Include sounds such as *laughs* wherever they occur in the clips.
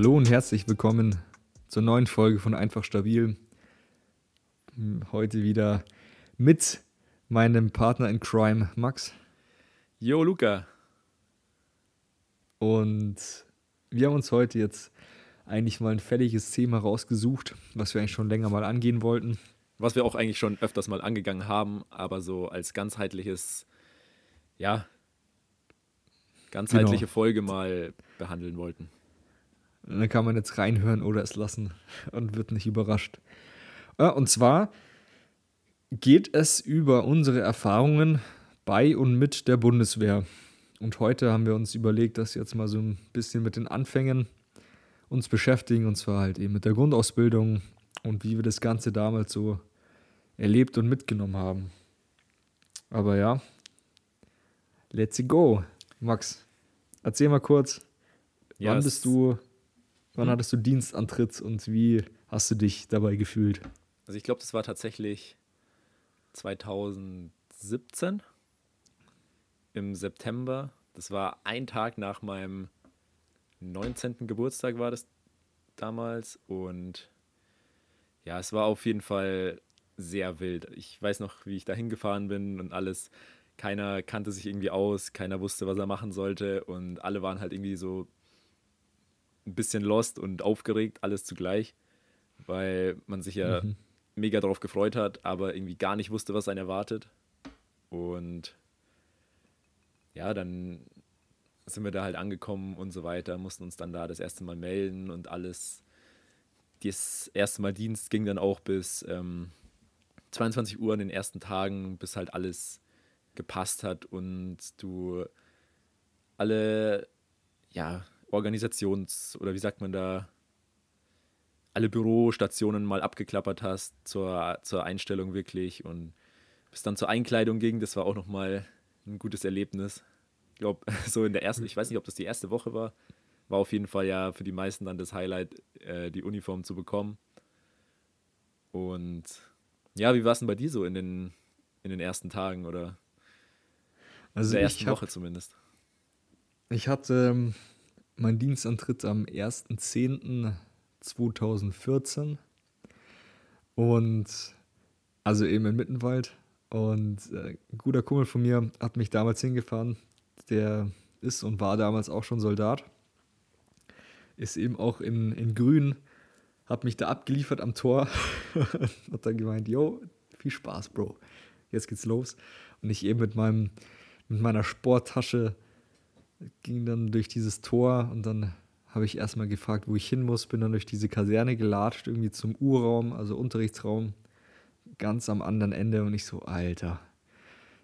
Hallo und herzlich willkommen zur neuen Folge von Einfach Stabil. Heute wieder mit meinem Partner in Crime, Max. Jo, Luca. Und wir haben uns heute jetzt eigentlich mal ein fälliges Thema rausgesucht, was wir eigentlich schon länger mal angehen wollten. Was wir auch eigentlich schon öfters mal angegangen haben, aber so als ganzheitliches, ja, ganzheitliche genau. Folge mal behandeln wollten. Dann kann man jetzt reinhören oder es lassen *laughs* und wird nicht überrascht. Und zwar geht es über unsere Erfahrungen bei und mit der Bundeswehr. Und heute haben wir uns überlegt, dass wir jetzt mal so ein bisschen mit den Anfängen uns beschäftigen, und zwar halt eben mit der Grundausbildung und wie wir das Ganze damals so erlebt und mitgenommen haben. Aber ja, let's go. Max, erzähl mal kurz, yes. wann bist du, wann hm? hattest du Dienstantritt und wie hast du dich dabei gefühlt? Also ich glaube, das war tatsächlich 2017 im September. Das war ein Tag nach meinem 19. Geburtstag war das damals und ja, es war auf jeden Fall sehr wild. Ich weiß noch, wie ich da hingefahren bin und alles. Keiner kannte sich irgendwie aus, keiner wusste, was er machen sollte und alle waren halt irgendwie so ein bisschen lost und aufgeregt, alles zugleich, weil man sich ja mhm. mega darauf gefreut hat, aber irgendwie gar nicht wusste, was einen erwartet. Und ja, dann sind wir da halt angekommen und so weiter, mussten uns dann da das erste Mal melden und alles. Das erste Mal Dienst ging dann auch bis ähm, 22 Uhr in den ersten Tagen, bis halt alles gepasst hat und du alle, ja, Organisations- oder wie sagt man da, alle Bürostationen mal abgeklappert hast zur, zur Einstellung wirklich und bis dann zur Einkleidung ging, das war auch nochmal ein gutes Erlebnis glaube, *laughs* so in der ersten, ich weiß nicht, ob das die erste Woche war, war auf jeden Fall ja für die meisten dann das Highlight, äh, die Uniform zu bekommen. Und ja, wie war es denn bei dir so in den, in den ersten Tagen oder also in der ersten hab, Woche zumindest? Ich hatte meinen Dienstantritt am 1.10.2014 und also eben in Mittenwald. Und äh, ein guter Kumpel von mir hat mich damals hingefahren der ist und war damals auch schon Soldat. Ist eben auch in, in Grün, hat mich da abgeliefert am Tor. *laughs* hat dann gemeint, yo, viel Spaß, Bro. Jetzt geht's los. Und ich eben mit meinem, mit meiner Sporttasche ging dann durch dieses Tor und dann habe ich erstmal gefragt, wo ich hin muss, bin dann durch diese Kaserne gelatscht, irgendwie zum U-Raum, also Unterrichtsraum, ganz am anderen Ende und ich so, Alter,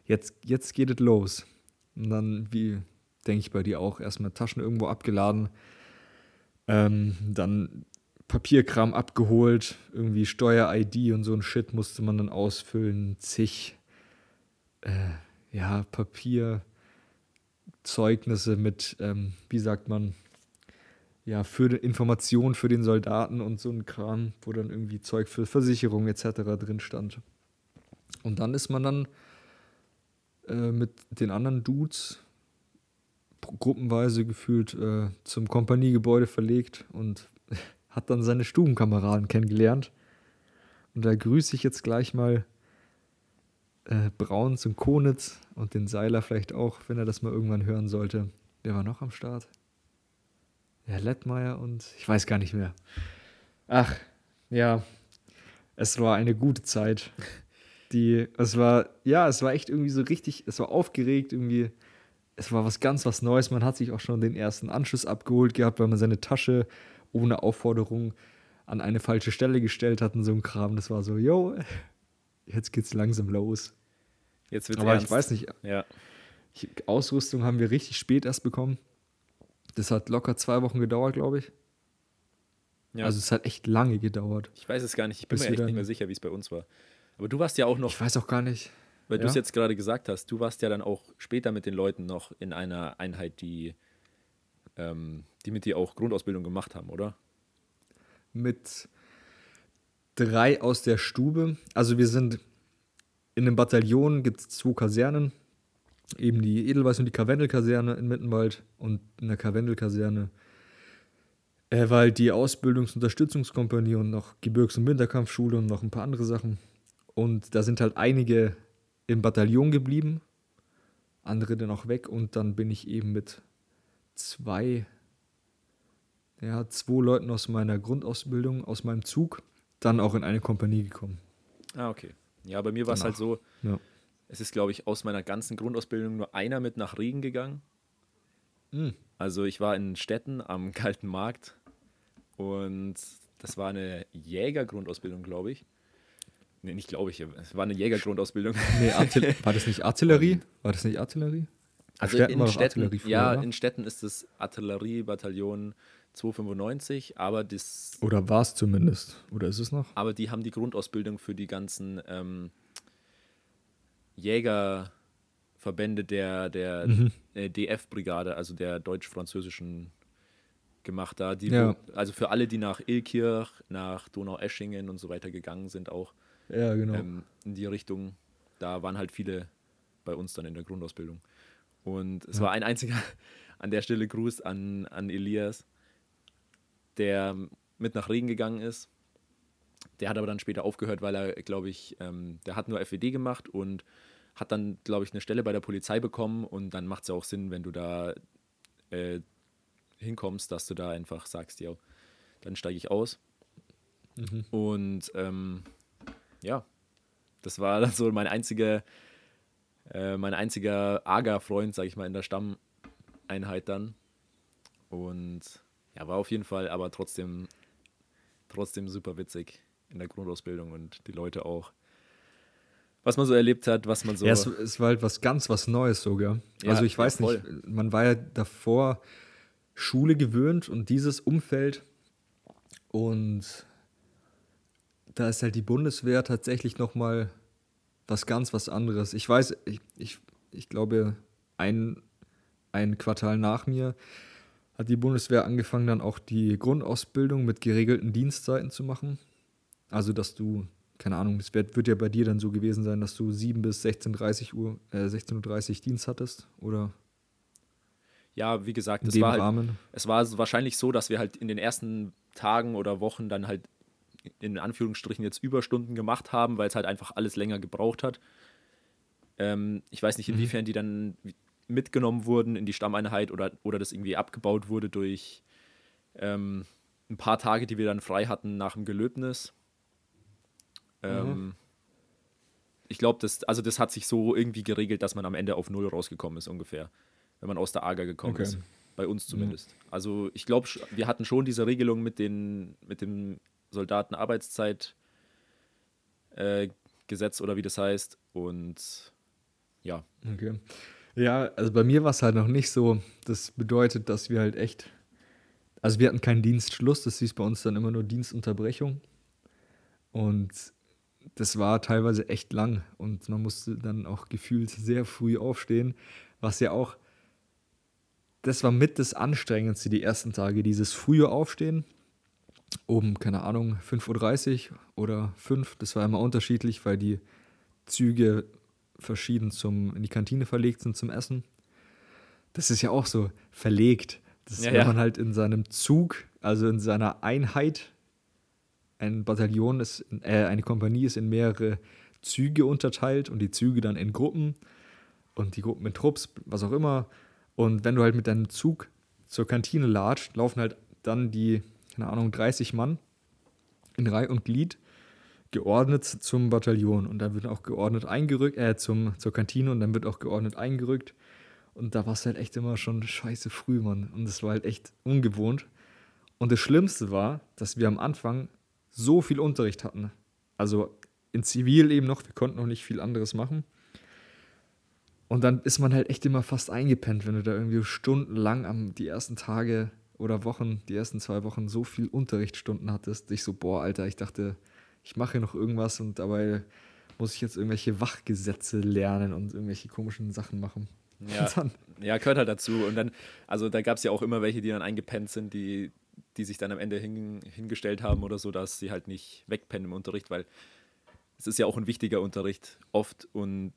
jetzt, jetzt geht es los. Und dann, wie denke ich bei dir auch, erstmal Taschen irgendwo abgeladen, ähm, dann Papierkram abgeholt, irgendwie Steuer-ID und so ein Shit musste man dann ausfüllen, zig, äh, ja, Papierzeugnisse mit, ähm, wie sagt man, ja, für Informationen für den Soldaten und so ein Kram, wo dann irgendwie Zeug für Versicherung etc. drin stand. Und dann ist man dann äh, mit den anderen Dudes gruppenweise gefühlt äh, zum Kompaniegebäude verlegt und *laughs* hat dann seine Stubenkameraden kennengelernt. Und da grüße ich jetzt gleich mal äh, Brauns und Konitz und den Seiler vielleicht auch, wenn er das mal irgendwann hören sollte. Wer war noch am Start? Ja, Lettmeier und ich weiß gar nicht mehr. Ach, ja, es war eine gute Zeit. Die, es war, ja, es war echt irgendwie so richtig, es war aufgeregt irgendwie. Es war was ganz was Neues. Man hat sich auch schon den ersten Anschluss abgeholt gehabt, weil man seine Tasche ohne Aufforderung an eine falsche Stelle gestellt hat und so ein Kram. Das war so, yo, jetzt geht's langsam los. Jetzt wird's Aber ernst. ich weiß nicht. Ja. Ich, Ausrüstung haben wir richtig spät erst bekommen. Das hat locker zwei Wochen gedauert, glaube ich. Ja. Also es hat echt lange gedauert. Ich weiß es gar nicht. Ich bin mir echt nicht mehr sicher, wie es bei uns war. Aber du warst ja auch noch. Ich weiß auch gar nicht. Weil ja? du es jetzt gerade gesagt hast, du warst ja dann auch später mit den Leuten noch in einer Einheit, die, ähm, die mit dir auch Grundausbildung gemacht haben, oder? Mit drei aus der Stube. Also wir sind in einem Bataillon, gibt es zwei Kasernen. Eben die Edelweiß und die Karwendelkaserne in Mittenwald. Und in der Karwendelkaserne äh, war halt die Ausbildungsunterstützungskompanie und noch Gebirgs- und Winterkampfschule und noch ein paar andere Sachen. Und da sind halt einige im Bataillon geblieben, andere dann auch weg und dann bin ich eben mit zwei, ja, zwei Leuten aus meiner Grundausbildung, aus meinem Zug, dann auch in eine Kompanie gekommen. Ah, okay. Ja, bei mir war es halt so, Ja. es ist, glaube ich, aus meiner ganzen Grundausbildung nur einer mit nach Regen gegangen. Mhm. Also ich war in Städten am *laughs* Kalten Markt und das war eine Jägergrundausbildung, glaube ich. Nee, nicht glaube ich, es war eine Jägergrundausbildung. *laughs* Nee, *laughs* war das nicht Artillerie? War das nicht Artillerie? Also Städten in Städten, ja, in Städten ist es Artilleriebataillon 295, aber, das, Oder war es zumindest? Oder ist es noch? aber die haben die Grundausbildung für die ganzen ähm, Jägerverbände der, der Mhm. äh, DF-Brigade, also der deutsch-französischen gemacht da. Die, Ja. also für alle, die nach Ilkirch, nach Donau-Eschingen und so weiter gegangen sind, auch Ja, genau. ähm, in die Richtung. Da waren halt viele bei uns dann in der Grundausbildung. Und es Ja. war ein einziger, *laughs* an der Stelle Gruß an, an Elias, der mit nach Regen gegangen ist. Der hat aber dann später aufgehört, weil er, glaube ich, ähm, der hat nur FWD gemacht und hat dann, glaube ich, eine Stelle bei der Polizei bekommen. Und dann macht es ja auch Sinn, wenn du da äh, hinkommst, dass du da einfach sagst, ja, dann steige ich aus. Mhm. Und ähm, ja, das war dann so mein einziger, äh, mein einziger AGA-Freund, sag ich mal, in der Stammeinheit dann. Und ja, war auf jeden Fall, aber trotzdem, trotzdem super witzig in der Grundausbildung und die Leute auch. Was man so erlebt hat, was man so. Ja, es, es war halt was ganz was Neues sogar. Ja, also ich weiß voll. nicht, man war ja davor Schule gewöhnt und dieses Umfeld und da ist halt die Bundeswehr tatsächlich noch mal was ganz was anderes. Ich weiß, ich, ich, ich glaube, ein, ein Quartal nach mir hat die Bundeswehr angefangen, dann auch die Grundausbildung mit geregelten Dienstzeiten zu machen. Also, dass du, keine Ahnung, es wird, wird ja bei dir dann so gewesen sein, dass du 7 bis 16.30 Uhr, äh, 16.30 Uhr Dienst hattest oder ja, wie gesagt, es war, halt, es war wahrscheinlich so, dass wir halt in den ersten Tagen oder Wochen dann halt in Anführungsstrichen jetzt Überstunden gemacht haben, weil es halt einfach alles länger gebraucht hat. Ähm, ich weiß nicht, Mhm. inwiefern die dann mitgenommen wurden in die Stammeinheit oder, oder das irgendwie abgebaut wurde durch ähm, ein paar Tage, die wir dann frei hatten nach dem Gelöbnis. Ähm, Ich glaube, das, also das hat sich so irgendwie geregelt, dass man am Ende auf Null rausgekommen ist, ungefähr, wenn man aus der AGA gekommen Okay. ist. Bei uns zumindest. Also ich glaube, wir hatten schon diese Regelung mit, den, mit dem Soldatenarbeitszeit äh, Gesetz oder wie das heißt. Und ja, Okay. Ja, also bei mir war es halt noch nicht so. Das bedeutet, dass wir halt echt. Also wir hatten keinen Dienstschluss, das hieß bei uns dann immer nur Dienstunterbrechung. Und das war teilweise echt lang und man musste dann auch gefühlt sehr früh aufstehen, was ja auch. Das war mit das Anstrengendste die ersten Tage, dieses frühe Aufstehen. Um, keine Ahnung, 5.30 Uhr oder 5, das war immer unterschiedlich, weil die Züge verschieden zum, in die Kantine verlegt sind zum Essen. Das ist ja auch so verlegt. Das ist, Ja, wenn ja. man halt in seinem Zug, also in seiner Einheit, ein Bataillon ist, äh, eine Kompanie ist in mehrere Züge unterteilt und die Züge dann in Gruppen und die Gruppen in Trupps, was auch immer. Und wenn du halt mit deinem Zug zur Kantine latscht, laufen halt dann die, keine Ahnung, 30 Mann in Reihe und Glied geordnet zum Bataillon und dann wird auch geordnet eingerückt, äh, zum, zur Kantine und dann wird auch geordnet eingerückt. Und da war es halt echt immer schon scheiße früh, Mann. Und das war halt echt ungewohnt. Und das Schlimmste war, dass wir am Anfang so viel Unterricht hatten. Also in Zivil eben noch, wir konnten noch nicht viel anderes machen. Und dann ist man halt echt immer fast eingepennt, wenn du da irgendwie stundenlang am, die ersten Tage oder Wochen, die ersten zwei Wochen so viel Unterrichtsstunden hattest. Ich so, boah, Alter, ich dachte, ich mache hier noch irgendwas und dabei muss ich jetzt irgendwelche Wachgesetze lernen und irgendwelche komischen Sachen machen. ja, *laughs* ja gehört halt dazu. Und dann, also da gab es ja auch immer welche, die dann eingepennt sind, die, die sich dann am Ende hin, hingestellt haben oder so, dass sie halt nicht wegpennen im Unterricht, weil es ist ja auch ein wichtiger Unterricht oft und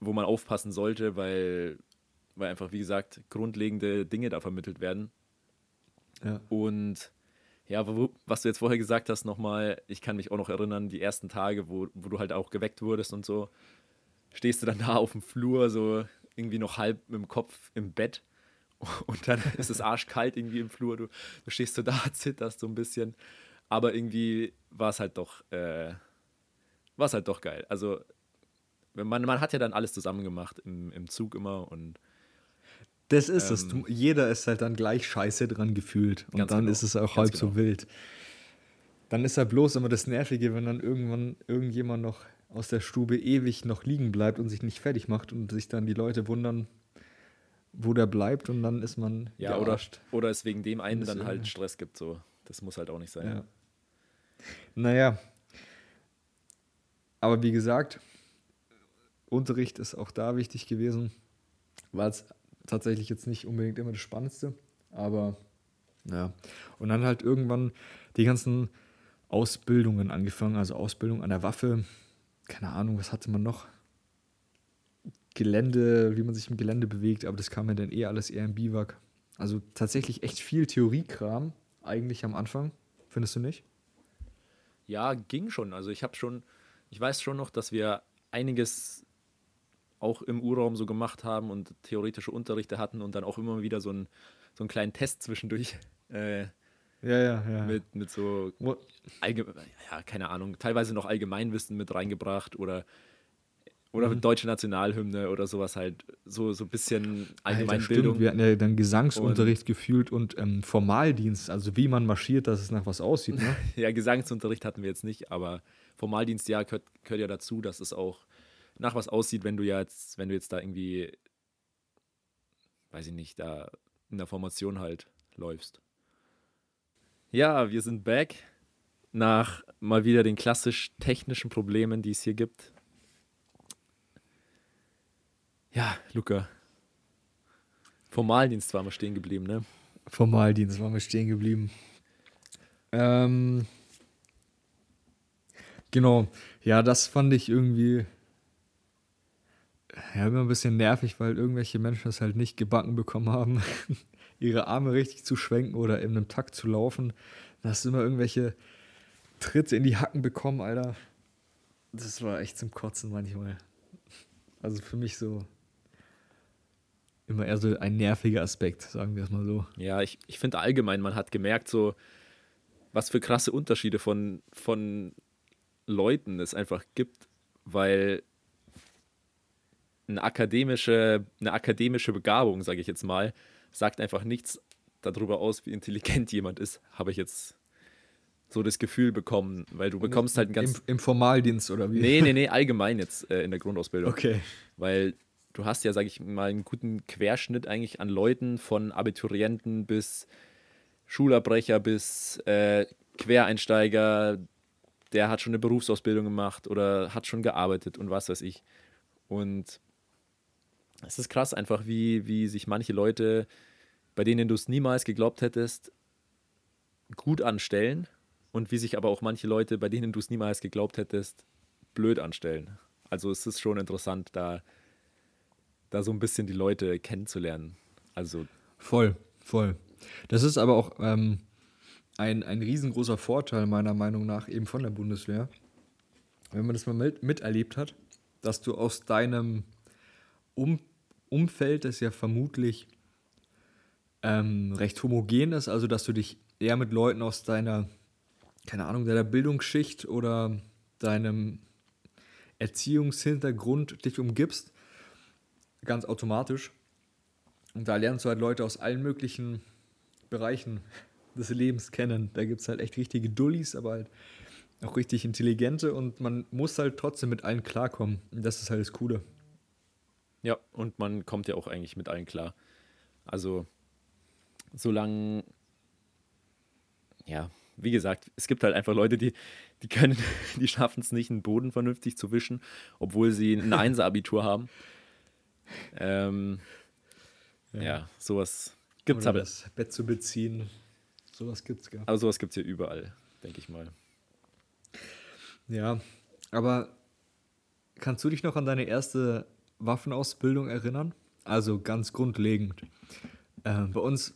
wo man aufpassen sollte, weil, weil einfach, wie gesagt, grundlegende Dinge da vermittelt werden. Ja. Und ja, wo, was du jetzt vorher gesagt hast, nochmal, ich kann mich auch noch erinnern, die ersten Tage, wo, wo du halt auch geweckt wurdest und so, stehst du dann *laughs* da auf dem Flur, so irgendwie noch halb mit dem Kopf im Bett *laughs* und dann *laughs* ist es arschkalt irgendwie im Flur, du, du stehst so da, zitterst so ein bisschen, aber irgendwie war es halt doch, äh, war es halt doch geil. Also man, man hat ja dann alles zusammen gemacht im, im Zug immer und Das ist es. Du, jeder ist halt dann gleich scheiße dran gefühlt. Und dann genau. ist es auch halb genau. so wild. Dann ist halt bloß immer das Nervige, wenn dann irgendwann irgendjemand noch aus der Stube ewig noch liegen bleibt und sich nicht fertig macht und sich dann die Leute wundern, wo der bleibt und dann ist man ja, oder, gearscht. oder es wegen dem einen dann halt Stress gibt, so. Das muss halt auch nicht sein. Ja. Naja. Aber wie gesagt, Unterricht ist auch da wichtig gewesen. War es tatsächlich jetzt nicht unbedingt immer das Spannendste, aber ja. Und dann halt irgendwann die ganzen Ausbildungen angefangen, also Ausbildung an der Waffe, keine Ahnung, was hatte man noch? Gelände, wie man sich im Gelände bewegt, aber das kam ja dann eh alles eher im Biwak. Also tatsächlich echt viel Theoriekram eigentlich am Anfang, findest du nicht? Ja, ging schon. Also ich habe schon, ich weiß schon noch, dass wir einiges auch im Urraum so gemacht haben und theoretische Unterrichte hatten und dann auch immer wieder so, ein, so einen kleinen Test zwischendurch *laughs* äh, Ja, ja, ja. mit, mit so, ja, keine Ahnung, teilweise noch Allgemeinwissen mit reingebracht oder, oder deutsche Nationalhymne oder sowas halt, so, so ein bisschen Alter, Allgemeinbildung. stimmt, wir hatten ja dann Gesangsunterricht gefühlt und ähm, Formaldienst, also wie man marschiert, dass es nach was aussieht. Ne? *laughs* Ja, Gesangsunterricht hatten wir jetzt nicht, aber Formaldienst, ja, gehört, gehört ja dazu, dass es auch nach was aussieht, wenn du ja jetzt, wenn du jetzt da irgendwie, weiß ich nicht, da in der Formation halt läufst. Ja, wir sind back nach mal wieder den klassisch technischen Problemen, die es hier gibt. Ja, Luca. Formaldienst waren wir stehen geblieben, ne? Formaldienst waren wir stehen geblieben. Ähm, genau, ja, das fand ich irgendwie ja, immer ein bisschen nervig, weil irgendwelche Menschen es halt nicht gebacken bekommen haben, *laughs* ihre Arme richtig zu schwenken oder in einem Takt zu laufen. Da hast du immer irgendwelche Tritte in die Hacken bekommen, Alter. Das war echt zum Kotzen manchmal. Also für mich so immer eher so ein nerviger Aspekt, sagen wir es mal so. Ja, ich, ich finde allgemein, man hat gemerkt, so, was für krasse Unterschiede von, von Leuten es einfach gibt, weil eine akademische, eine akademische Begabung, sage ich jetzt mal, sagt einfach nichts darüber aus, wie intelligent *laughs* jemand ist, habe ich jetzt so das Gefühl bekommen, weil du bekommst halt ein ganz. Im, Im Formaldienst oder wie? Nee, nee, nee, *laughs* allgemein jetzt äh, in der Grundausbildung. Okay. Weil du hast ja, sage ich mal, einen guten Querschnitt eigentlich an Leuten, von Abiturienten bis Schulabbrecher bis äh, Quereinsteiger, der hat schon eine Berufsausbildung gemacht oder hat schon gearbeitet und was weiß ich. Und es ist krass einfach, wie, wie sich manche Leute, bei denen du es niemals geglaubt hättest, gut anstellen und wie sich aber auch manche Leute, bei denen du es niemals geglaubt hättest, blöd anstellen. Also es ist schon interessant, da, da so ein bisschen die Leute kennenzulernen. Also Voll, voll. Das ist aber auch ähm, ein, ein riesengroßer Vorteil meiner Meinung nach eben von der Bundeswehr, wenn man das mal mit, miterlebt hat, dass du aus deinem um Umfeld, das ja vermutlich ähm, recht homogen ist, also dass du dich eher mit Leuten aus deiner, keine Ahnung, deiner Bildungsschicht oder deinem Erziehungshintergrund dich umgibst, ganz automatisch. Und da lernst du halt Leute aus allen möglichen Bereichen des Lebens kennen. Da gibt es halt echt richtige Dullis, aber halt auch richtig intelligente und man muss halt trotzdem mit allen klarkommen. Und das ist halt das Coole. Ja, und man kommt ja auch eigentlich mit allen klar. Also, solange, ja, wie gesagt, es gibt halt einfach Leute, die, die können, *laughs* die schaffen es nicht, einen Boden vernünftig zu wischen, obwohl sie ein *laughs* Einser-Abitur haben. Ähm, ja. sowas gibt es Oder aber, das Bett zu beziehen. Sowas gibt's gar. aber sowas gibt es hier überall, denke ich mal. Ja, aber kannst du dich noch an deine erste Waffenausbildung erinnern? Also ganz grundlegend. Äh, bei uns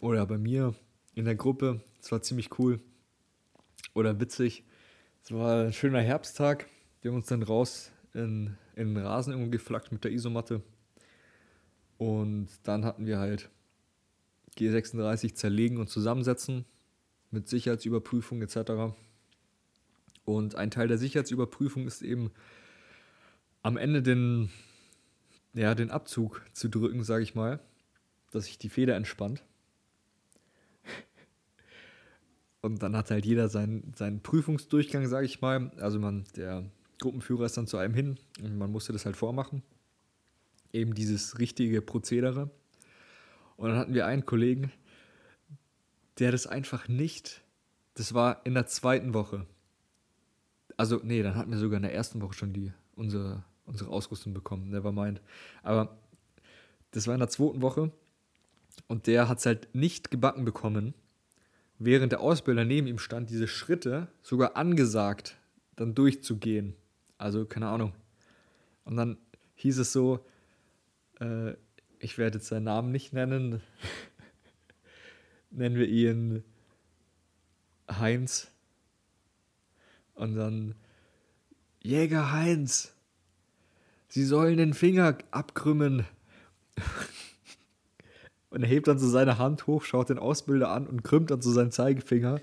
oder bei mir in der Gruppe. Es war ziemlich cool oder witzig. Es war ein schöner Herbsttag. Wir haben uns dann raus in, in den Rasen irgendwo geflackt mit der Isomatte. Und dann hatten wir halt G36 zerlegen und zusammensetzen mit Sicherheitsüberprüfung etc. Und ein Teil der Sicherheitsüberprüfung ist eben am Ende den, ja, den Abzug zu drücken, sage ich mal, dass sich die Feder entspannt. *laughs* Und dann hat halt jeder seinen, seinen Prüfungsdurchgang, sage ich mal. Also man, der Gruppenführer ist dann zu einem hin und man musste das halt vormachen. Eben dieses richtige Prozedere. Und dann hatten wir einen Kollegen, der das einfach nicht, das war in der zweiten Woche. Also, nee, dann hatten wir sogar in der ersten Woche schon die, unsere, unsere Ausrüstung bekommen, never mind. Aber das war in der zweiten Woche und der hat es halt nicht gebacken bekommen, während der Ausbilder neben ihm stand, diese Schritte sogar angesagt, dann durchzugehen. Also, keine Ahnung. Und dann hieß es so, äh, ich werde jetzt seinen Namen nicht nennen, *laughs* nennen wir ihn Heinz. Und dann, Jäger Heinz, Sie sollen den Finger abkrümmen. Und er hebt dann so seine Hand hoch, schaut den Ausbilder an und krümmt dann so seinen Zeigefinger.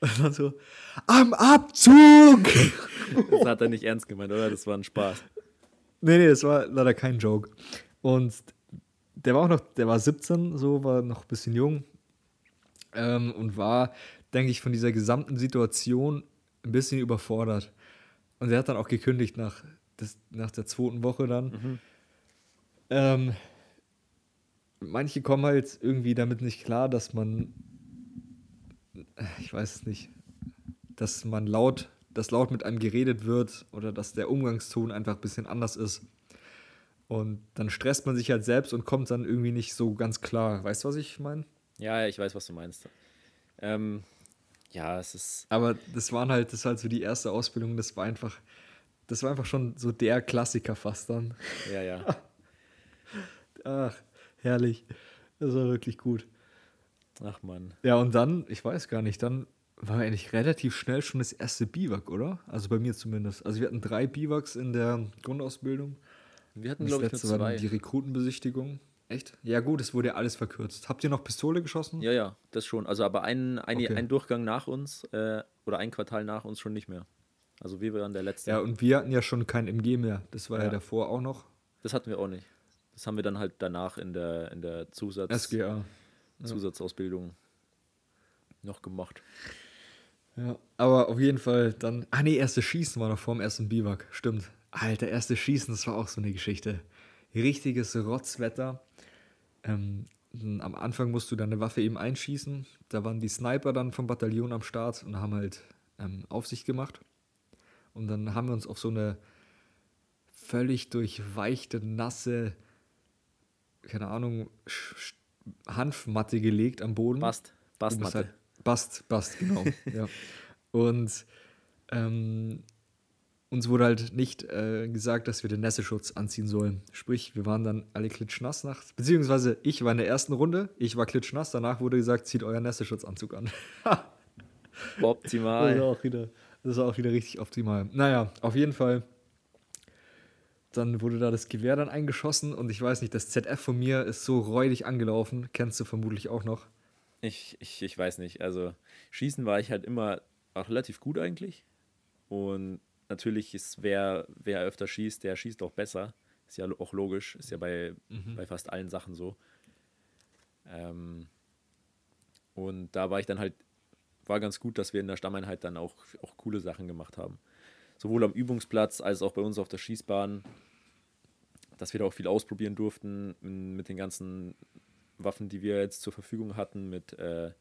Und dann so, am Abzug! Das hat er nicht ernst gemeint, oder? Das war ein Spaß. Nee, nee, das war leider kein Joke. Und der war auch noch, der war 17, so, war noch ein bisschen jung. Ähm, und war, denke ich, von dieser gesamten Situation ein bisschen überfordert. Und er hat dann auch gekündigt nach, das, nach der zweiten Woche dann. Mhm. Ähm, manche kommen halt irgendwie damit nicht klar, dass man, ich weiß es nicht, dass man laut, dass laut mit einem geredet wird oder dass der Umgangston einfach ein bisschen anders ist. Und dann stresst man sich halt selbst und kommt dann irgendwie nicht so ganz klar. Weißt du, was ich meine? Ja, ich weiß, was du meinst. Ähm, ja, es ist. Aber das waren halt, das war halt so die erste Ausbildung, das war einfach, das war einfach schon so der Klassiker fast dann. Ja, ja. *laughs* Ach, herrlich. Das war wirklich gut. Ach man. Ja, und dann, ich weiß gar nicht, dann war eigentlich relativ schnell schon das erste Biwak, oder? Also bei mir zumindest. Also wir hatten drei Biwaks in der Grundausbildung. Wir hatten, glaube ich, nur zwei. War die Rekrutenbesichtigung. Echt? Ja, gut, es wurde ja alles verkürzt. Habt ihr noch Pistole geschossen? Ja, ja, das schon. Also, aber ein, ein, okay. ein Durchgang nach uns äh, oder ein Quartal nach uns schon nicht mehr. Also, wir waren der Letzte. Ja, und wir hatten ja schon kein MG mehr. Das war ja, ja davor auch noch. Das hatten wir auch nicht. Das haben wir dann halt danach in der, in der Zusatz, SGA. Zusatzausbildung noch gemacht. Ja, aber auf jeden Fall dann. Ah, nee, erste Schießen war noch vor dem ersten Biwak. Stimmt. Alter, erste Schießen, das war auch so eine Geschichte. Richtiges Rotzwetter. Ähm, am Anfang musst du deine Waffe eben einschießen. Da waren die Sniper dann vom Bataillon am Start und haben halt ähm, Aufsicht gemacht. Und dann haben wir uns auf so eine völlig durchweichte, nasse, keine Ahnung, Hanfmatte gelegt am Boden. Bast. Bastmatte. Halt, Bast, Bast, genau. *laughs* ja. Und ähm, uns wurde halt nicht äh, gesagt, dass wir den Nässeschutz anziehen sollen. Sprich, wir waren dann alle klitschnass nachts. Beziehungsweise ich war in der ersten Runde, ich war klitschnass, danach wurde gesagt, zieht euren Nässeschutzanzug an. *laughs* optimal. War, auch wieder, das war auch wieder richtig optimal. Naja, auf jeden Fall. Dann wurde da das Gewehr dann eingeschossen und ich weiß nicht, das ZF von mir ist so räudig angelaufen. Kennst du vermutlich auch noch. Ich, ich, ich weiß nicht. Also, Schießen war ich halt immer auch relativ gut eigentlich. Und natürlich ist, wer, wer öfter schießt, der schießt auch besser. Ist ja auch logisch, ist ja bei, mhm. bei fast allen Sachen so. Ähm, und da war ich dann halt, war ganz gut, dass wir in der Stammeinheit dann auch, auch coole Sachen gemacht haben. Sowohl am Übungsplatz als auch bei uns auf der Schießbahn, dass wir da auch viel ausprobieren durften mit den ganzen Waffen, die wir jetzt zur Verfügung hatten, mit, äh,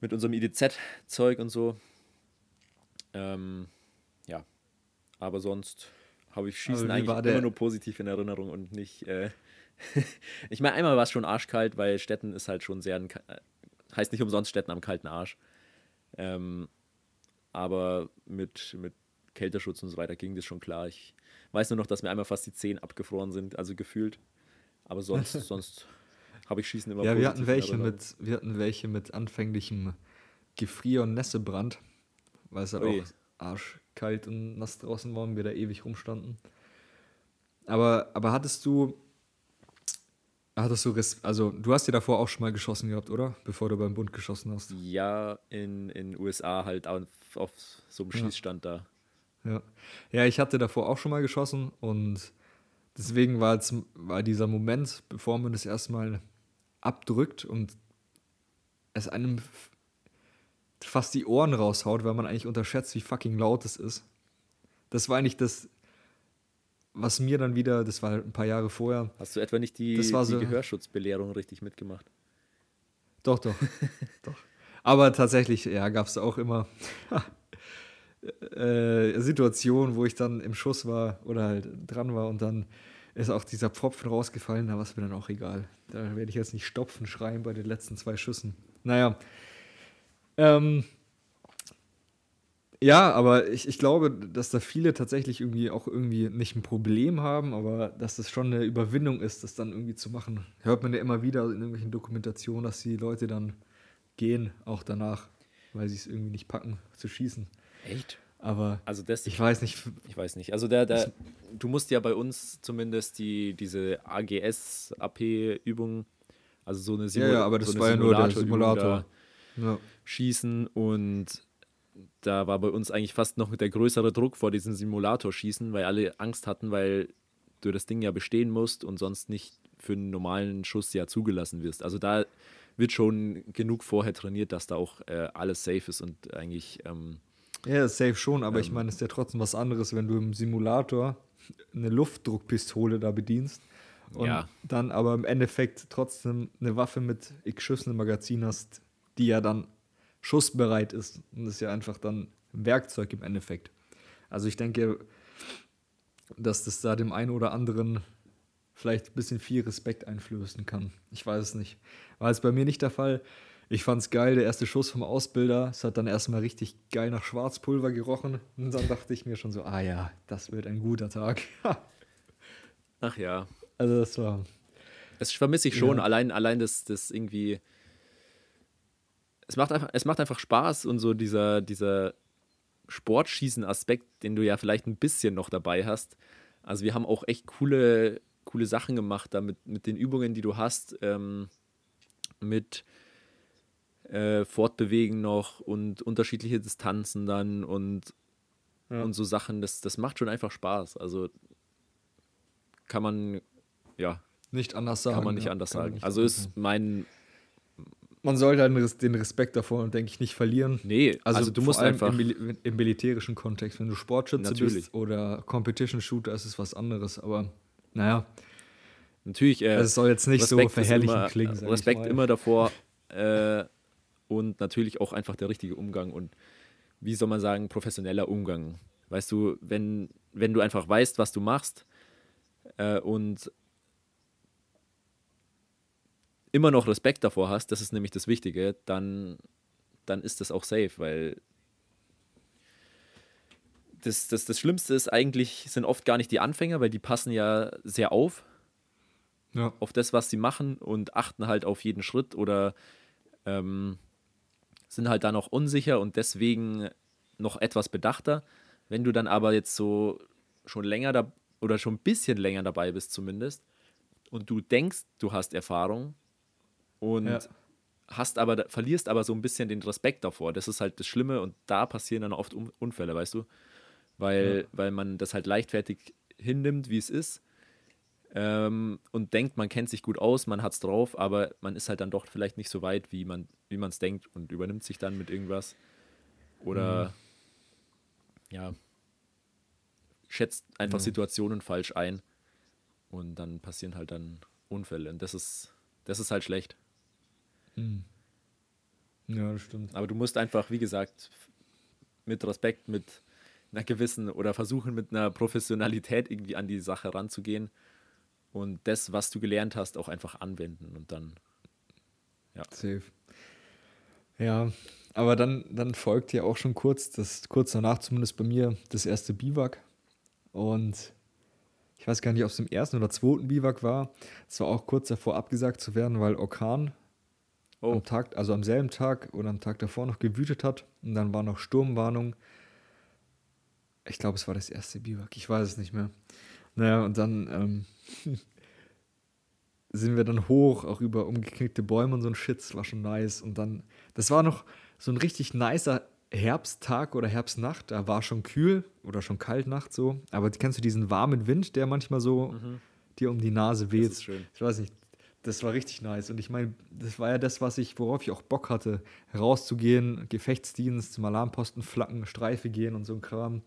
mit unserem IDZ-Zeug und so. Ähm, ja, aber sonst habe ich Schießen eigentlich immer nur positiv in Erinnerung und nicht. Äh *laughs* ich meine, einmal war es schon arschkalt, weil Städten ist halt schon sehr. Ein, heißt nicht umsonst Städten am kalten Arsch. Ähm, aber mit, mit Kälteschutz und so weiter ging das schon klar. Ich weiß nur noch, dass mir einmal fast die Zehen abgefroren sind, also gefühlt. Aber sonst, *laughs* sonst habe ich Schießen immer Ja, wir hatten welche mit, wir hatten welche mit anfänglichem Gefrier- und Nässebrand, weil es halt Ui. auch arschkalt und nass draußen war und wir da ewig rumstanden. Aber, aber hattest du, hattest du, Res also du hast dir davor auch schon mal geschossen gehabt, oder? Bevor du beim Bund geschossen hast. Ja, in den USA halt auf, auf so einem Ja. Schießstand da. Ja. ja, ich hatte davor auch schon mal geschossen und deswegen war, jetzt, war dieser Moment, bevor man das erstmal abdrückt und es einem fast die Ohren raushaut, weil man eigentlich unterschätzt, wie fucking laut es ist. Das war eigentlich das, was mir dann wieder, das war halt ein paar Jahre vorher, Hast du etwa nicht die, Das war so- die Gehörschutzbelehrung richtig mitgemacht? Doch, doch. *laughs* doch. Aber tatsächlich, ja, gab es auch immer *laughs* äh, Situationen, wo ich dann im Schuss war oder halt dran war und dann ist auch dieser Pfropfen rausgefallen, da war es mir dann auch egal. Da werde ich jetzt nicht stopfen schreien bei den letzten zwei Schüssen. Naja. Ähm, ja, aber ich, ich glaube, dass da viele tatsächlich irgendwie auch irgendwie nicht ein Problem haben, aber dass das schon eine Überwindung ist, das dann irgendwie zu machen. Hört man ja immer wieder in irgendwelchen Dokumentationen, dass die Leute dann gehen, auch danach, weil sie es irgendwie nicht packen, zu schießen. Echt? Aber Also das, ich weiß nicht, Ich weiß nicht. Also der, der, du musst ja bei uns zumindest die, diese AGS-AP-Übung, also so eine, Ja, ja, aber das eine war ja nur der Simulator. da ja, schießen und da war bei uns eigentlich fast noch der größere Druck vor diesem Simulator-Schießen, weil alle Angst hatten, weil du das Ding ja bestehen musst und sonst nicht für einen normalen Schuss ja zugelassen wirst. Also da wird schon genug vorher trainiert, dass da auch äh, alles safe ist und eigentlich ähm, ja, safe schon, aber ich Ähm. meine, es ist ja trotzdem was anderes, wenn du im Simulator eine Luftdruckpistole da bedienst und Ja. dann aber im Endeffekt trotzdem eine Waffe mit x Schüssen im Magazin hast, die ja dann schussbereit ist. Und das ist ja einfach dann ein Werkzeug im Endeffekt. Also ich denke, dass das da dem einen oder anderen vielleicht ein bisschen viel Respekt einflößen kann. Ich weiß es nicht. War jetzt bei mir nicht der Fall. Ich fand es geil, der erste Schuss vom Ausbilder. Es hat dann erstmal richtig geil nach Schwarzpulver gerochen. Und dann dachte ich mir schon so, ah ja, das wird ein guter Tag. ach ja, also das war. Das vermisse ich schon, Ja. allein, allein das, das irgendwie. Es macht, einfach, es macht einfach Spaß und so dieser, dieser Sportschießen-Aspekt, den du ja vielleicht ein bisschen noch dabei hast. Also wir haben auch echt coole, coole Sachen gemacht, da mit, mit den Übungen, die du hast, ähm, mit äh, Fortbewegen noch und unterschiedliche Distanzen dann und, Ja. und so Sachen. Das, das macht schon einfach Spaß. Also kann man, ja, Nicht anders sagen. kann man nicht anders sagen. nicht Also ist mein. Man sollte halt den Res- den Respekt davor, denke ich, nicht verlieren. Nee, also, Also, du musst einfach. Im, Mil- im militärischen Kontext, wenn du Sportschütze Natürlich. bist oder Competition Shooter, ist es was anderes. Aber naja, Natürlich, äh, es soll jetzt nicht so Respekt ist verherrlichend immer, klingen. Respekt immer davor äh, und natürlich auch einfach der richtige Umgang und wie soll man sagen, professioneller Umgang. Weißt du, wenn, wenn du einfach weißt, was du machst äh, und immer noch Respekt davor hast, das ist nämlich das Wichtige, dann, dann ist das auch safe, weil das, das, das Schlimmste ist eigentlich, sind oft gar nicht die Anfänger, weil die passen ja sehr auf Ja. auf das, was sie machen und achten halt auf jeden Schritt oder ähm, sind halt da noch unsicher und deswegen noch etwas bedachter. Wenn du dann aber jetzt so schon länger da oder schon ein bisschen länger dabei bist zumindest und du denkst, du hast Erfahrung und Ja. hast aber verlierst aber so ein bisschen den Respekt davor. Das ist halt das Schlimme und da passieren dann oft Un- Unfälle, weißt du? Weil, Ja. weil man das halt leichtfertig hinnimmt, wie es ist ähm, und denkt, man kennt sich gut aus, man hat's drauf, aber man ist halt dann doch vielleicht nicht so weit, wie man wie es denkt und übernimmt sich dann mit irgendwas oder ja schätzt einfach Ja. Situationen falsch ein und dann passieren halt dann Unfälle und das ist das ist halt schlecht. Hm. Ja, das stimmt. Aber du musst einfach, wie gesagt, mit Respekt, mit einer gewissen oder versuchen mit einer Professionalität irgendwie an die Sache ranzugehen und das, was du gelernt hast, auch einfach anwenden und dann Safe. Ja, aber dann, dann folgt ja auch schon kurz, das, kurz danach zumindest bei mir, das erste Biwak. Und ich ich weiß gar nicht, ob es im ersten oder zweiten Biwak war. Es war auch kurz davor abgesagt zu werden, weil Orkan oh. am Tag, also am selben Tag oder am Tag davor noch gewütet hat. Und dann war noch Sturmwarnung. Ich glaube, es war das erste Biwak, ich weiß es nicht mehr. Naja, und dann ähm, *laughs* sind wir dann hoch, auch über umgeknickte Bäume und so ein Shit. Das war schon nice. Und dann, das war noch so ein richtig nicer Herbsttag oder Herbstnacht. Da war schon kühl oder schon kalt Nacht so. Aber kennst du diesen warmen Wind, der manchmal so mhm. dir um die Nase weht? Das ist schön. Ich weiß nicht. Das war richtig nice. Und ich meine, das war ja das, was ich, worauf ich auch Bock hatte, rauszugehen, Gefechtsdienst, zum Alarmposten flacken, Streife gehen und so ein Kram.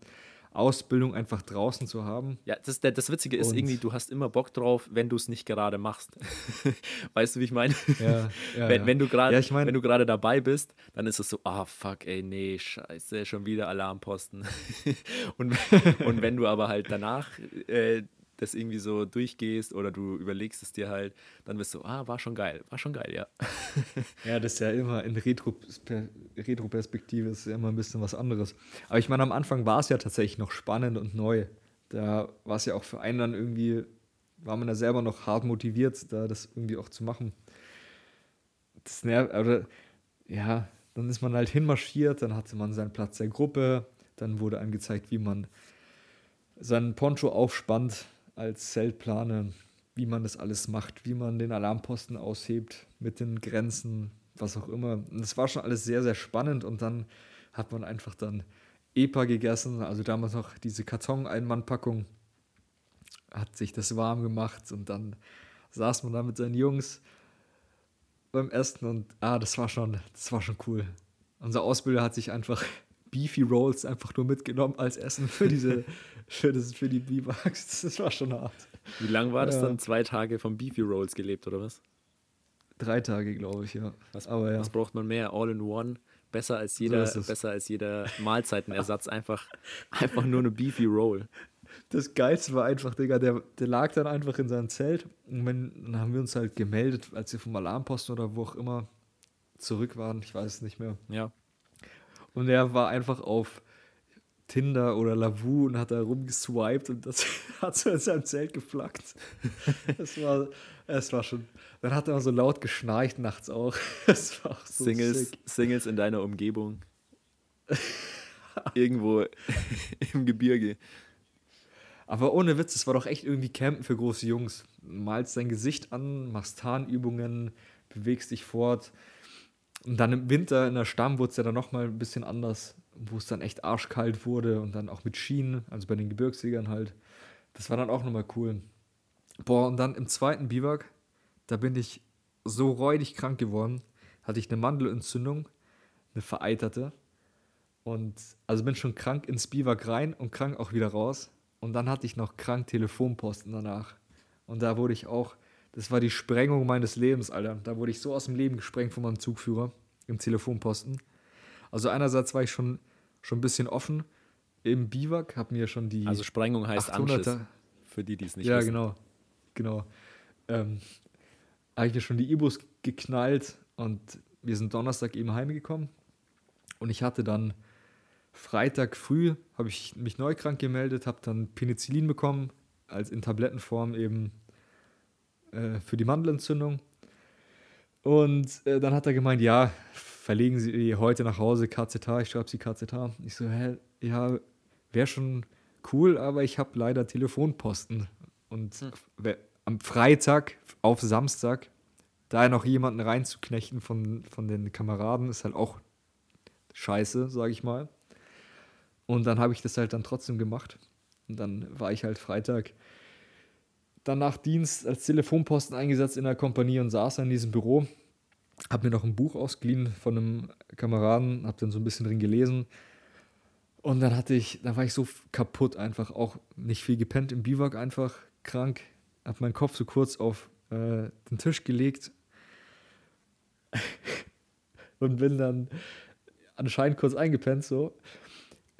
Ausbildung einfach draußen zu haben. Ja, das, das Witzige ist irgendwie, du hast immer Bock drauf, wenn du es nicht gerade machst. *laughs* weißt du, wie ich meine? Ja, ja, wenn, ja. wenn du gerade ja, ich mein, wenn du gerade dabei bist, dann ist es so, ah oh, fuck, ey, nee, scheiße, schon wieder Alarmposten. *laughs* und, und wenn du aber halt danach äh, das irgendwie so durchgehst oder du überlegst es dir halt, dann bist du, ah, war schon geil, war schon geil, ja. *laughs* ja, das ist ja immer in Retro-Perspektive ist ja immer ein bisschen was anderes. Aber ich meine, am Anfang war es ja tatsächlich noch spannend und neu. Da war es ja auch für einen dann irgendwie, war man ja selber noch hart motiviert, da das irgendwie auch zu machen. Das nervt, oder ja, dann ist man halt hinmarschiert, dann hatte man seinen Platz der Gruppe, dann wurde einem gezeigt, wie man seinen Poncho aufspannt, als Zeltplaner, wie man das alles macht, wie man den Alarmposten aushebt mit den Grenzen, was auch immer. Und das war schon alles sehr, sehr spannend und dann hat man einfach dann EPA gegessen, also damals noch diese Karton-Einmannpackung, hat sich das warm gemacht und dann saß man da mit seinen Jungs beim Essen und ah, das war schon, das war schon cool. Unser Ausbilder hat sich einfach Beefy Rolls einfach nur mitgenommen als Essen für diese, *laughs* für, das, für die B-Bugs. Das war schon hart. Wie lange war das ja. dann? Zwei Tage vom Beefy Rolls gelebt, oder was? Drei Tage, glaube ich, ja. Was, Aber ja. was braucht man mehr? All in one? Besser als jeder, so besser als jeder Mahlzeitenersatz. *laughs* einfach, einfach nur eine Beefy Roll. Das Geilste war einfach, Digga, der, der lag dann einfach in seinem Zelt. Und wenn, dann haben wir uns halt gemeldet, als wir vom Alarmposten oder wo auch immer zurück waren. Ich weiß es nicht mehr. Ja. Und er war einfach auf Tinder oder Lavu und hat da rumgeswiped und das *laughs* hat so in seinem Zelt geflackt. *laughs* Es war, es war schon. Dann hat er so laut geschnarcht nachts auch. *laughs* Es war auch so Singles, Singles in deiner Umgebung. Irgendwo im Gebirge. Aber ohne Witz, es war doch echt irgendwie Campen für große Jungs. Malst dein Gesicht an, machst Tarnübungen, bewegst dich fort. Und dann im Winter in der Stamm wurde es ja dann nochmal ein bisschen anders, wo es dann echt arschkalt wurde und dann auch mit Schienen, also bei den Gebirgsjägern halt. Das war dann auch nochmal cool. Boah, und dann im zweiten Biwak, da bin ich so räudig krank geworden, hatte ich eine Mandelentzündung, eine vereiterte. Und also bin schon krank ins Biwak rein und krank auch wieder raus. Und dann hatte ich noch krank Telefonposten danach. Und da wurde ich auch das war die Sprengung meines Lebens, Alter. Da wurde ich so aus dem Leben gesprengt von meinem Zugführer im Telefonposten. Also einerseits war ich schon, schon ein bisschen offen im Biwak, habe mir schon die Also Sprengung heißt 800er, Anschiss, für die, die es nicht ja, wissen. Ja, genau. Genau. Ähm, habe ich mir schon die Ibus geknallt und wir sind Donnerstag eben heimgekommen. Und ich hatte dann Freitag früh, habe ich mich neu krank gemeldet, habe dann Penicillin bekommen, als in Tablettenform eben äh, für die Mandelentzündung. Und äh, dann hat er gemeint, ja, verlegen Sie heute nach Hause KZH. Ich schreibe Sie KZH. Ich so, hä, ja, wäre schon cool, aber ich habe leider Telefonposten. Und hm. am Freitag auf Samstag da noch jemanden reinzuknechten von, von den Kameraden ist halt auch scheiße, sage ich mal. Und dann habe ich das halt dann trotzdem gemacht. Und dann war ich halt Freitag dann nach Dienst als Telefonposten eingesetzt in der Kompanie und saß in diesem Büro. Hab mir noch ein Buch ausgeliehen von einem Kameraden, hab dann so ein bisschen drin gelesen. Und dann hatte ich, da war ich so kaputt einfach, auch nicht viel gepennt im Biwak, einfach krank. Hab meinen Kopf so kurz auf äh, den Tisch gelegt *laughs* und bin dann anscheinend kurz eingepennt so.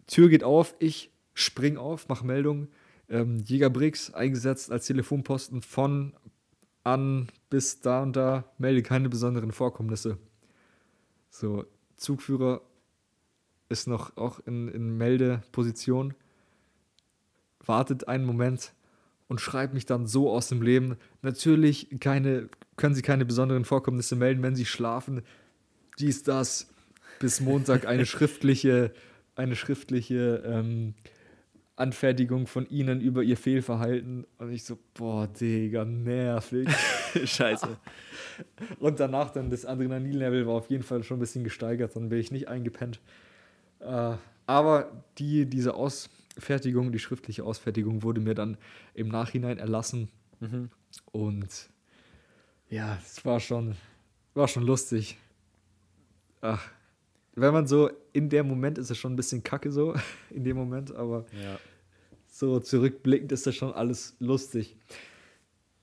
Tür geht auf, ich spring auf, mach Meldung ähm, Jägerbricks eingesetzt als Telefonposten von an bis da und da, melde keine besonderen Vorkommnisse. So, Zugführer ist noch auch in, in Meldeposition, wartet einen Moment, und schreibt mich dann so aus dem Leben. Natürlich keine, können sie keine besonderen Vorkommnisse melden, wenn sie schlafen. Dies, das. Bis Montag eine *laughs* schriftliche, eine schriftliche ähm, Anfertigung von ihnen über ihr Fehlverhalten. Und ich so, boah, Digga, nervig. *laughs* *laughs* Scheiße. Und danach dann das Adrenalin-Level war auf jeden Fall schon ein bisschen gesteigert, dann bin ich nicht eingepennt. Äh, aber die, diese Ausfertigung, die schriftliche Ausfertigung wurde mir dann im Nachhinein erlassen. Mhm. Und ja, es war schon, war schon lustig. Ach, wenn man so, in dem Moment ist es schon ein bisschen kacke so, *laughs* in dem Moment, aber Ja. so zurückblickend ist das schon alles lustig.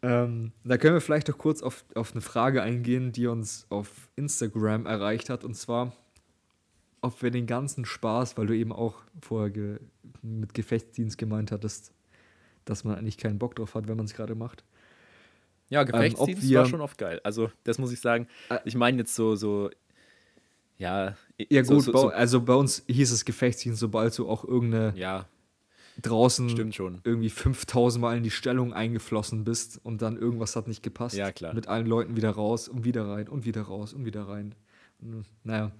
Ähm, da können wir vielleicht doch kurz auf, auf eine Frage eingehen, die uns auf Instagram erreicht hat. Und zwar, ob wir den ganzen Spaß, weil du eben auch vorher ge mit Gefechtsdienst gemeint hattest, dass man eigentlich keinen Bock drauf hat, wenn man es gerade macht. Ja, ob Gefechtsdienst wir- war schon oft geil. Also, das muss ich sagen. Äh, Ich meine jetzt so, so, ja. Ja so, gut, so, so, also bei uns hieß es Gefechtsdienst, sobald du auch irgendeine ja, draußen stimmt schon. irgendwie 5000 Mal in die Stellung eingeflossen bist und dann irgendwas hat nicht gepasst. Ja, klar. Mit allen Leuten wieder raus und wieder rein und wieder raus und wieder rein. Und, Naja.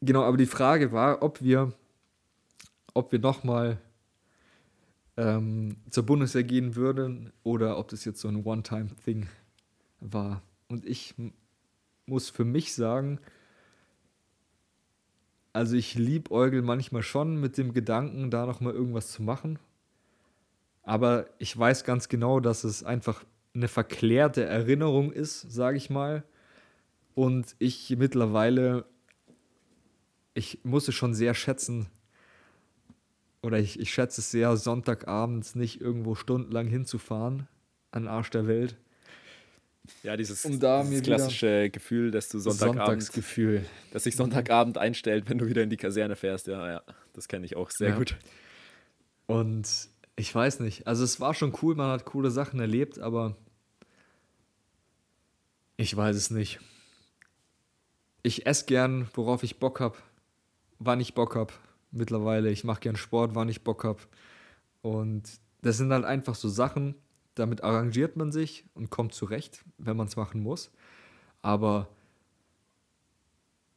Genau, aber die Frage war, ob wir, ob wir nochmal ähm, zur Bundeswehr gehen würden oder ob das jetzt so ein One-Time-Thing war. Und ich muss für mich sagen, also ich liebäugel manchmal schon mit dem Gedanken, da noch mal irgendwas zu machen. Aber ich weiß ganz genau, dass es einfach eine verklärte Erinnerung ist, sage ich mal. Und ich mittlerweile, ich muss es schon sehr schätzen, oder ich, ich schätze es sehr, Sonntagabends nicht irgendwo stundenlang hinzufahren, an Arsch der Welt. Ja, dieses, Um da dieses klassische Gefühl, dass du Sonntagabend, Sonntagsgefühl. dass sich Sonntagabend einstellt, wenn du wieder in die Kaserne fährst. Ja, ja, das kenne ich auch sehr Ja. gut. Und ich weiß nicht, also es war schon cool, man hat coole Sachen erlebt, aber ich weiß es nicht. Ich esse gern, worauf ich Bock habe, wann ich Bock habe. Mittlerweile, ich mache gern Sport, wann ich Bock habe. Und das sind halt einfach so Sachen, damit arrangiert man sich und kommt zurecht, wenn man es machen muss. Aber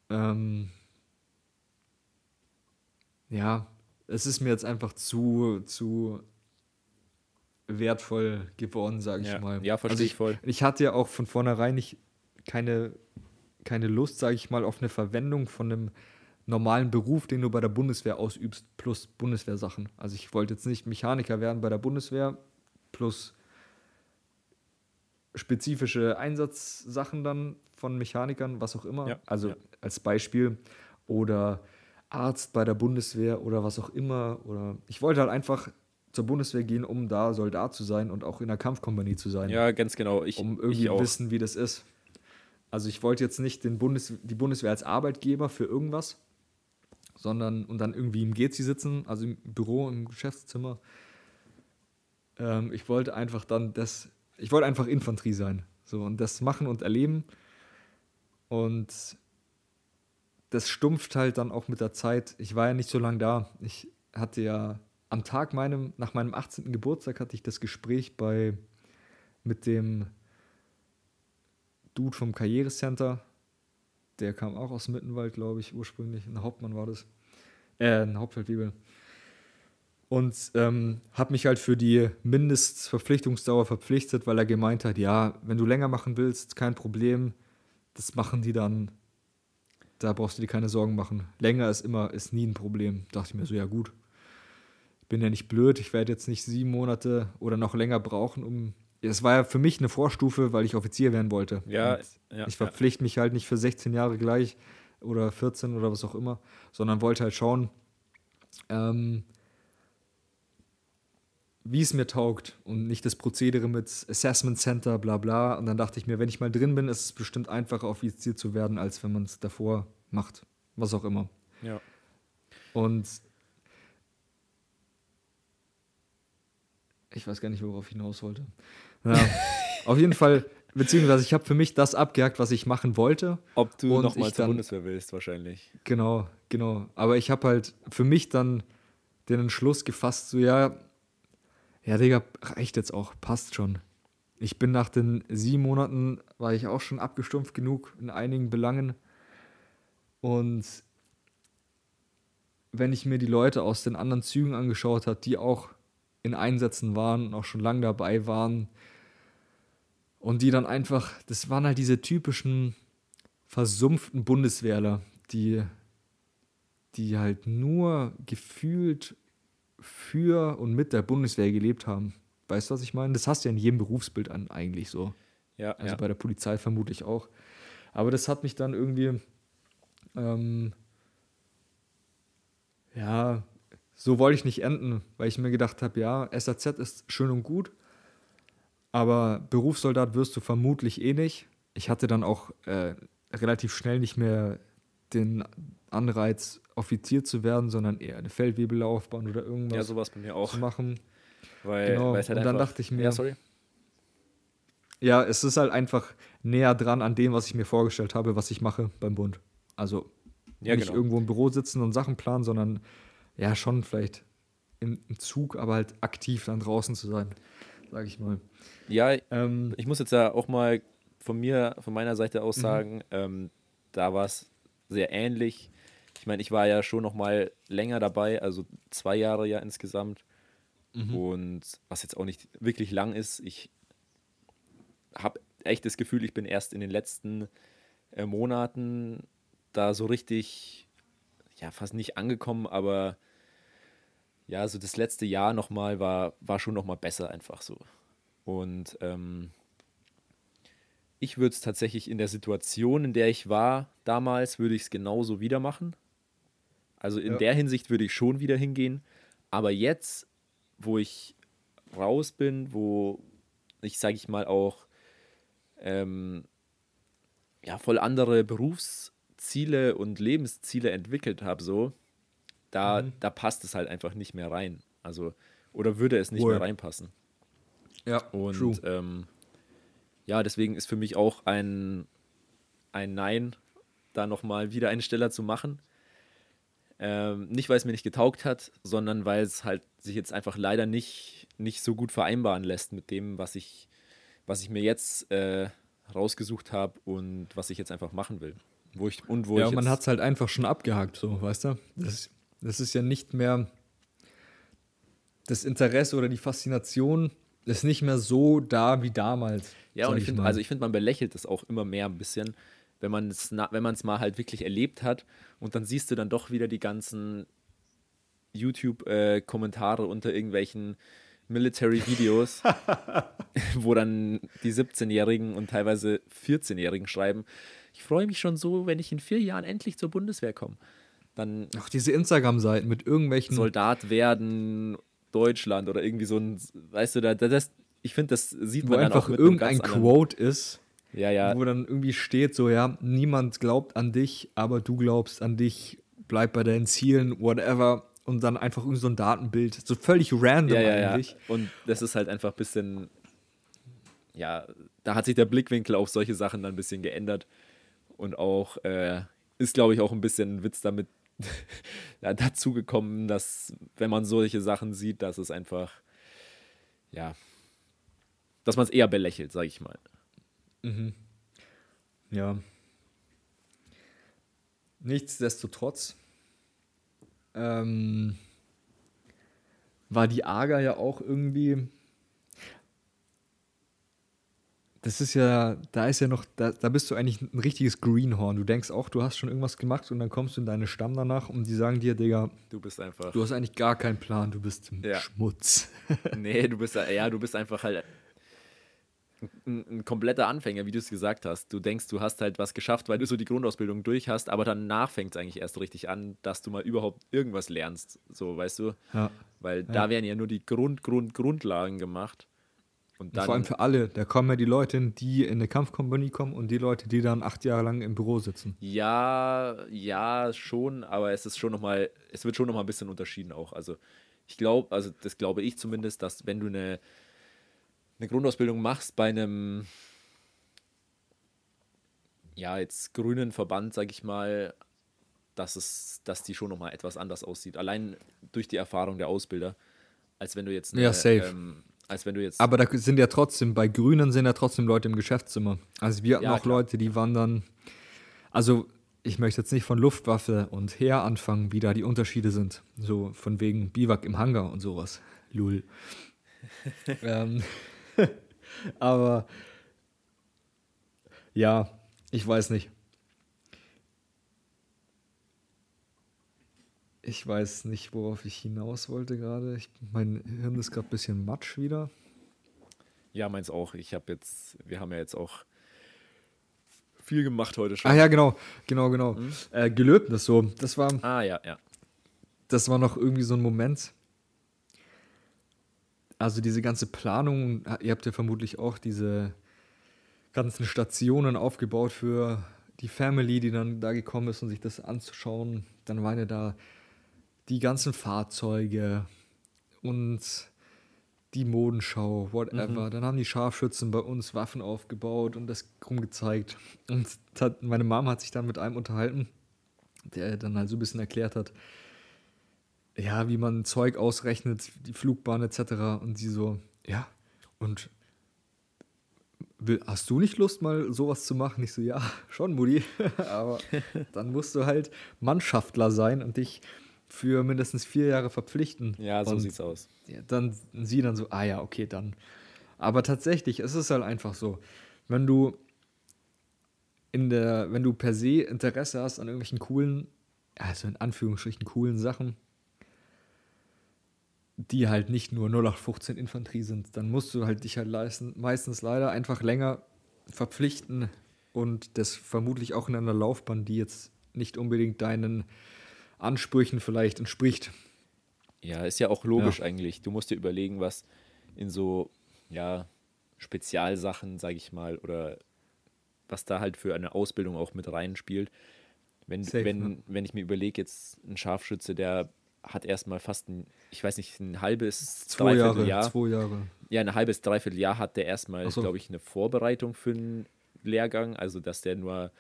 ähm, ja, es ist mir jetzt einfach zu, zu wertvoll geworden, sage ich Ja, mal. ja, verstehe also ich voll. Ich hatte ja auch von vornherein nicht keine, keine Lust, sage ich mal, auf eine Verwendung von einem normalen Beruf, den du bei der Bundeswehr ausübst, plus Bundeswehrsachen. Also ich wollte jetzt nicht Mechaniker werden bei der Bundeswehr, plus spezifische Einsatzsachen dann von Mechanikern, was auch immer. Ja, also ja. als Beispiel. Oder Arzt bei der Bundeswehr oder was auch immer. Oder ich wollte halt einfach zur Bundeswehr gehen, um da Soldat zu sein und auch in der Kampfkompanie zu sein Ja, ganz genau. Ich, um irgendwie ich wissen, wie das ist. Also ich wollte jetzt nicht den Bundes die Bundeswehr als Arbeitgeber für irgendwas, sondern und dann irgendwie im GZ sitzen, also im Büro, im Geschäftszimmer. Ähm, ich wollte einfach dann das, ich wollte einfach Infanterie sein. So und das machen und erleben. Und das stumpft halt dann auch mit der Zeit. Ich war ja nicht so lange da. Ich hatte ja am Tag meinem, nach meinem 18. Geburtstag hatte ich das Gespräch bei mit dem Dude vom Karrierecenter. Der kam auch aus Mittenwald, glaube ich, ursprünglich. Ein Hauptmann war das. Äh, ein Hauptfeldwebel. Und ähm, habe mich halt für die Mindestverpflichtungsdauer verpflichtet, weil er gemeint hat, ja, wenn du länger machen willst, kein Problem. Das machen die dann. Da brauchst du dir keine Sorgen machen. Länger ist immer, ist nie ein Problem. Dachte ich mir so, ja gut. Bin ja nicht blöd. Ich werde jetzt nicht sieben Monate oder noch länger brauchen, um. Es war ja für mich eine Vorstufe, weil ich Offizier werden wollte. Ja, ja, ich ja. verpflichte mich halt nicht für 16 Jahre gleich oder 14 oder was auch immer, sondern wollte halt schauen, ähm, wie es mir taugt und nicht das Prozedere mit Assessment Center, bla bla. Und dann dachte ich mir, wenn ich mal drin bin, ist es bestimmt einfacher, Offizier zu werden, als wenn man es davor macht. Was auch immer. Ja. Und ich weiß gar nicht, worauf ich hinaus wollte. Ja, *laughs* auf jeden Fall, beziehungsweise ich habe für mich das abgehakt, was ich machen wollte. Ob du nochmal zur dann- Bundeswehr willst, wahrscheinlich. Genau, genau. Aber ich habe halt für mich dann den Entschluss gefasst, so ja, Ja, Digga, reicht jetzt auch, passt schon. Ich bin nach den sieben Monaten, war ich auch schon abgestumpft genug in einigen Belangen. Und wenn ich mir die Leute aus den anderen Zügen angeschaut habe, die auch in Einsätzen waren und auch schon lange dabei waren, und die dann einfach, das waren halt diese typischen versumpften Bundeswehrler, die, die halt nur gefühlt für und mit der Bundeswehr gelebt haben. Weißt du, was ich meine? Das hast du ja in jedem Berufsbild an, eigentlich so. Ja, Also ja. bei der Polizei vermutlich auch. Aber das hat mich dann irgendwie, ähm, ja, so wollte ich nicht enden, weil ich mir gedacht habe, ja, SAZ ist schön und gut, aber Berufssoldat wirst du vermutlich eh nicht. Ich hatte dann auch äh, relativ schnell nicht mehr den Anreiz, Offizier zu werden, sondern eher eine Feldwebellaufbahn oder irgendwas ja, sowas bei mir auch. zu machen. Weil, Genau, weil halt und dann dachte ich mir- Ja, sorry. Ja, es ist halt einfach näher dran an dem, was ich mir vorgestellt habe, was ich mache beim Bund. Also Ja, nicht genau. irgendwo im Büro sitzen und Sachen planen, sondern ja schon vielleicht im, im Zug, aber halt aktiv dann draußen zu sein, sage ich mal. Ja, Ähm, ich muss jetzt ja auch mal von mir, von meiner Seite Mhm. aus sagen, ähm, da war es sehr ähnlich. Ich meine, ich war ja schon noch mal länger dabei, also zwei Jahre ja insgesamt. Mhm. Und was jetzt auch nicht wirklich lang ist, ich habe echt das Gefühl, ich bin erst in den letzten äh, Monaten da so richtig, ja, fast nicht angekommen, aber ja, so das letzte Jahr nochmal war, war schon nochmal besser einfach so. Und ähm, ich würde es tatsächlich in der Situation, in der ich war damals, würde ich es genauso wieder machen. Also in Ja. der Hinsicht würde ich schon wieder hingehen. Aber jetzt, wo ich raus bin, wo ich, sage ich mal, auch ähm, ja, voll andere Berufsziele und Lebensziele entwickelt habe, so, da, Mhm. da passt es halt einfach nicht mehr rein. Also, oder würde es nicht Wohl. mehr reinpassen. ja, Und true. ähm, ja, deswegen ist für mich auch ein, ein Nein, da nochmal wieder einen Steller zu machen. Ähm, nicht, weil es mir nicht getaugt hat, sondern weil es halt sich jetzt einfach leider nicht, nicht so gut vereinbaren lässt mit dem, was ich, was ich mir jetzt äh, rausgesucht habe und was ich jetzt einfach machen will. Wo ich, und wo ja, ich man hat es halt einfach schon abgehakt, so, weißt du? Das, das ist ja nicht mehr das Interesse oder die Faszination ist nicht mehr so da wie damals. Ja, und ich finde, also ich finde, man belächelt das auch immer mehr ein bisschen, wenn man es wenn man es mal halt wirklich erlebt hat und dann siehst du dann doch wieder die ganzen YouTube-Kommentare unter irgendwelchen Military-Videos, *laughs* wo dann die 17-Jährigen und teilweise 14-Jährigen schreiben, ich freue mich schon so, wenn ich in vier Jahren endlich zur Bundeswehr komme. Dann Auch diese Instagram-Seiten mit irgendwelchen Soldat werden, Deutschland oder irgendwie so ein, weißt du, da, da- das, ich finde, das sieht wo man dann einfach auch mit irgendein Quote ist, Ja, ja, wo dann irgendwie steht so, ja, niemand glaubt an dich, aber du glaubst an dich, bleib bei deinen Zielen, whatever. Und dann einfach irgend so ein Datenbild, so völlig random ja, ja, ja. eigentlich. Und das ist halt einfach ein bisschen, ja, da hat sich der Blickwinkel auf solche Sachen dann ein bisschen geändert. Und auch, äh, ist glaube ich auch ein bisschen ein Witz damit ja, *laughs* dazu gekommen, dass, wenn man solche Sachen sieht, dass es einfach, ja, dass man es eher belächelt, sage ich mal. Ja. Nichtsdestotrotz ähm, war die AGA ja auch irgendwie. Das ist ja, da ist ja noch, da, da bist du eigentlich ein richtiges Greenhorn. Du denkst auch, du hast schon irgendwas gemacht und dann kommst du in deine Stamm danach und die sagen dir, Digga, Du bist einfach, du hast eigentlich gar keinen Plan, du bist Ja. Schmutz. *laughs* nee, du bist, ja, du bist einfach halt ein, ein kompletter Anfänger, wie du es gesagt hast. Du denkst, du hast halt was geschafft, weil du so die Grundausbildung durch hast, aber danach fängt es eigentlich erst richtig an, dass du mal überhaupt irgendwas lernst. So, weißt du? Ja. Weil da werden ja nur die Grund, Grund, Grundlagen gemacht. Und Und vor allem für alle. Da kommen ja die Leute, die in eine Kampfkompanie kommen und die Leute, die dann acht Jahre lang im Büro sitzen. ja, ja, schon, aber es ist schon nochmal, es wird schon nochmal ein bisschen unterschieden auch. Also ich glaube, also das glaube ich zumindest, dass wenn du eine, eine Grundausbildung machst bei einem, ja, jetzt grünen Verband, sag ich mal, dass es, dass die schon nochmal etwas anders aussieht. Allein durch die Erfahrung der Ausbilder. als wenn du jetzt Ja, safe. ähm, als wenn du jetzt Aber da sind ja trotzdem, bei Grünen sind ja trotzdem Leute im Geschäftszimmer. Also wir hatten Ja, auch klar. Leute, die waren dann, also ich möchte jetzt nicht von Luftwaffe und Heer anfangen, wie da die Unterschiede sind. So von wegen Biwak im Hangar und sowas. Lul. *laughs* ähm, *laughs* aber ja, ich weiß nicht. Ich weiß nicht, worauf ich hinaus wollte gerade. Ich- Mein Hirn ist gerade ein bisschen matsch wieder. ja, meins auch. Ich habe jetzt wir haben ja jetzt auch viel gemacht heute schon. Ah ja, genau, genau, genau. Äh, Gelöbnis so. Das war, Ah, ja, ja. das war noch irgendwie so ein Moment. Also diese ganze Planung, ihr habt ja vermutlich auch diese ganzen Stationen aufgebaut für die Family, die dann da gekommen ist, um sich das anzuschauen. Dann waren ja da die ganzen Fahrzeuge und die Modenschau, whatever. Dann haben die Scharfschützen bei uns Waffen aufgebaut und das rumgezeigt. Und hat, meine Mom hat sich dann mit einem unterhalten, der dann halt so ein bisschen erklärt hat, ja, wie man Zeug ausrechnet, die Flugbahn etc. Und sie so, ja, und will, hast du nicht Lust, mal sowas zu machen? Ich so, ja, schon, Mutti. *laughs* Aber dann musst du halt Mannschaftler sein und dich für mindestens vier Jahre verpflichten. Ja, so und sieht's aus. dann sie dann so, ah ja, okay, dann. Aber tatsächlich, es ist halt einfach so, wenn du in der, wenn du per se Interesse hast an irgendwelchen coolen, also in Anführungsstrichen coolen Sachen, die halt nicht nur 0815 Infanterie sind, dann musst du halt dich halt leisten, meistens leider einfach länger verpflichten und das vermutlich auch in einer Laufbahn, die jetzt nicht unbedingt deinen Ansprüchen vielleicht entspricht. Ja, ist ja auch logisch eigentlich. Du musst dir überlegen, was in so, ja, Spezialsachen, sage ich mal, oder was da halt für eine Ausbildung auch mit reinspielt. Wenn, Safe, wenn, ne? wenn ich mir überlege, jetzt ein Scharfschütze, der hat erstmal fast ein, ich weiß nicht, ein halbes, Zwei Jahre, Dreivierteljahr. zwei Jahre. Ja, ein halbes, dreiviertel Jahr hat der erstmal, so. glaube ich, eine Vorbereitung für einen Lehrgang, also dass der nur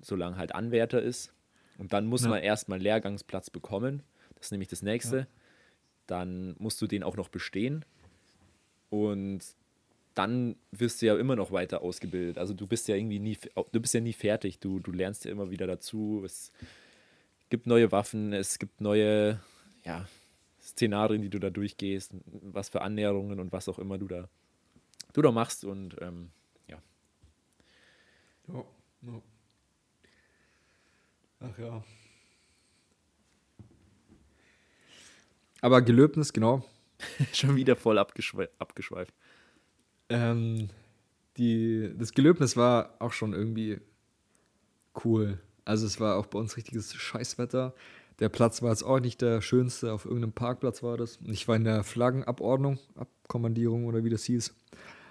so lange halt Anwärter ist. Und dann muss Ja. man erstmal einen Lehrgangsplatz bekommen. Das ist nämlich das nächste. Dann musst du den auch noch bestehen. Und dann wirst du ja immer noch weiter ausgebildet. Also du bist ja irgendwie nie, du bist ja nie fertig. Du, du lernst ja immer wieder dazu. Es gibt neue Waffen, es gibt neue, ja, Szenarien, die du da durchgehst, was für Annäherungen und was auch immer du da, du da machst. Und ähm, ja, Ja, ja. Ach ja. Aber Gelöbnis, genau. *laughs* schon wieder voll abgeschwe abgeschweift. Ähm, die, das Gelöbnis war auch schon irgendwie cool. Also es war auch bei uns richtiges Scheißwetter. Der Platz war jetzt auch nicht der schönste, auf irgendeinem Parkplatz war das. Und ich war in der Flaggenabordnung, Abkommandierung oder wie das hieß.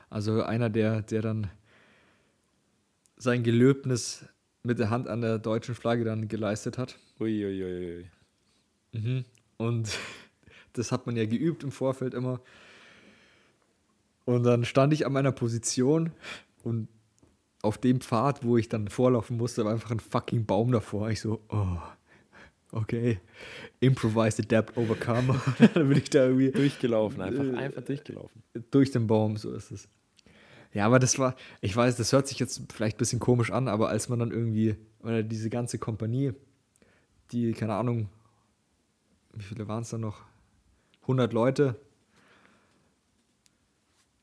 Also einer, der, der dann sein Gelöbnis mit der Hand an der deutschen Flagge dann geleistet hat. Uiuiui. Mhm. Und *laughs* das hat man ja geübt im Vorfeld immer. Und dann stand ich an meiner Position und auf dem Pfad, wo ich dann vorlaufen musste, war einfach ein fucking Baum davor. Ich so, oh, okay. Improvised, adapt, overcome. *laughs* *laughs* dann bin ich da irgendwie Durchgelaufen, einfach, Äh, einfach durchgelaufen. durch den Baum, so ist es. Ja, aber das war, ich weiß, das hört sich jetzt vielleicht ein bisschen komisch an, aber als man dann irgendwie, oder diese ganze Kompanie, die, keine Ahnung, wie viele waren es dann noch? 100 Leute,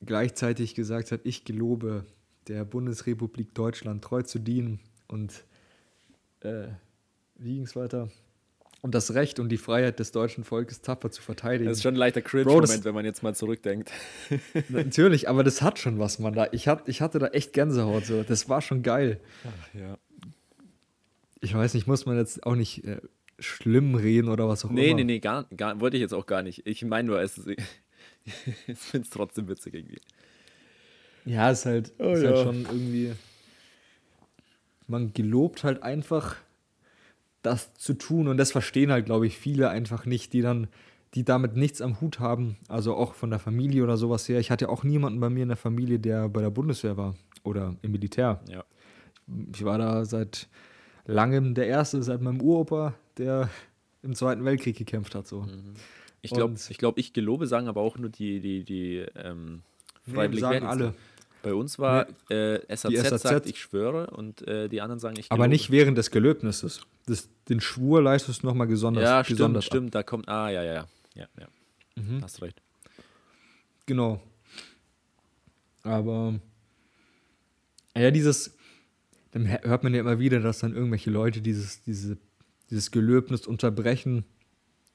gleichzeitig gesagt hat, ich gelobe der Bundesrepublik Deutschland treu zu dienen und äh, wie ging es weiter? Und das Recht und die Freiheit des deutschen Volkes tapfer zu verteidigen. Das ist schon ein leichter Cringe-Moment, wenn man jetzt mal zurückdenkt. *laughs* Natürlich, aber das hat schon was, man da. Ich, hat, ich hatte da echt Gänsehaut so. Das war schon geil. Ja. Ich weiß nicht, muss man jetzt auch nicht äh, schlimm reden oder was auch Nee, immer. nee, nee, gar, gar, wollte ich jetzt auch gar nicht. Ich meine nur, es ist, *laughs* ich finde es trotzdem witzig irgendwie. Ja, ist halt, Oh, ist ja. halt schon irgendwie. Man gelobt halt einfach, das zu tun. Und das verstehen halt, glaube ich, viele einfach nicht, die dann, die damit nichts am Hut haben. Also auch von der Familie oder sowas her. Ich hatte auch niemanden bei mir in der Familie, der bei der Bundeswehr war oder im Militär. Ja. Ich war da seit langem der Erste, seit meinem Uropa, der im Zweiten Weltkrieg gekämpft hat. So. Mhm. Ich glaube, ich, glaub, ich gelobe sagen aber auch nur die, die, die ähm, Nee, sagen alle. Bei uns war äh, SAZ, Die SAZ. sagt, ich schwöre, und äh, die anderen sagen, ich Aber gelobe. nicht während des Gelöbnisses. Das, den Schwur leistest du nochmal gesonders. Ja, stimmt, gesondert stimmt, da kommt, ah, ja, ja, ja, ja, ja. Mhm. hast recht. Genau. Aber ja, dieses, dann hört man ja immer wieder, dass dann irgendwelche Leute dieses, diese, dieses Gelöbnis unterbrechen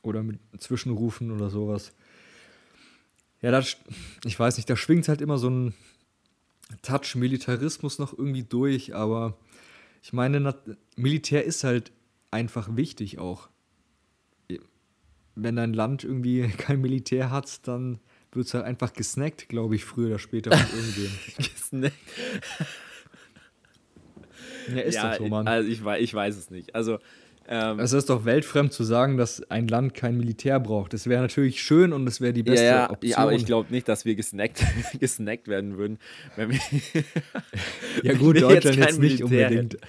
oder mit Zwischenrufen oder sowas. Ja, das, ich weiß nicht, da schwingt halt immer so ein Touch Militarismus noch irgendwie durch, aber ich meine, Militär ist halt einfach wichtig auch. Wenn dein Land irgendwie *laughs* kein Militär hat, dann wird es halt einfach gesnackt, glaube ich, früher oder später von *laughs* irgendwem. Ja, ist ja, doch so, Mann. also ich, ich weiß es nicht. Also, ähm, Es ist doch weltfremd zu sagen, dass ein Land kein Militär braucht. Das wäre natürlich schön und das wäre die ja, beste ja, Option. ja, aber ich glaube nicht, dass wir gesnackt, *laughs* gesnackt werden würden, wenn wir. *laughs* ja gut, wir Deutschland kein jetzt nicht Militär unbedingt. hätten.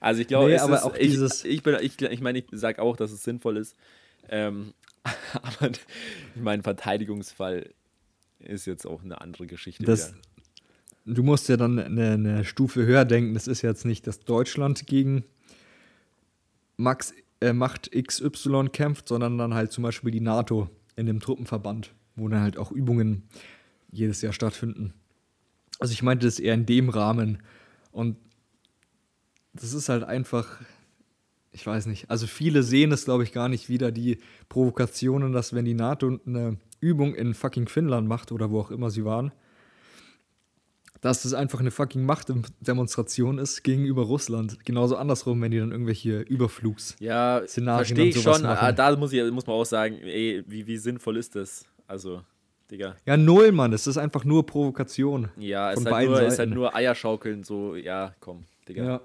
Also ich glaube, Nee, aber ist, auch ich, dieses- ich, bin, ich, ich meine, ich sage auch, dass es sinnvoll ist. Ähm, *laughs* aber ich meine, Verteidigungsfall ist jetzt auch eine andere Geschichte. Das, du musst ja dann eine, eine Stufe höher denken. Das ist jetzt nicht, dass Deutschland gegen Max, äh, Macht XY kämpft, sondern dann halt zum Beispiel die NATO in dem Truppenverband, wo dann halt auch Übungen jedes Jahr stattfinden. Also ich meinte das eher in dem Rahmen. Und das ist halt einfach, ich weiß nicht, also viele sehen es, glaube ich, gar nicht wieder, die Provokationen, dass wenn die NATO eine Übung in fucking Finnland macht oder wo auch immer sie waren, dass das einfach eine fucking Machtdemonstration ist gegenüber Russland. Genauso andersrum, wenn die dann irgendwelche Überflugs. Ja, verstehe ich schon. machen. aber Da muss, ich, muss man auch sagen, ey, wie, wie sinnvoll ist das? Also, Digga. Ja, null, Mann, es ist einfach nur Provokation. Ja, es Von ist halt, beiden nur, ist halt nur Eierschaukeln, so, ja, komm, Digga. Ja.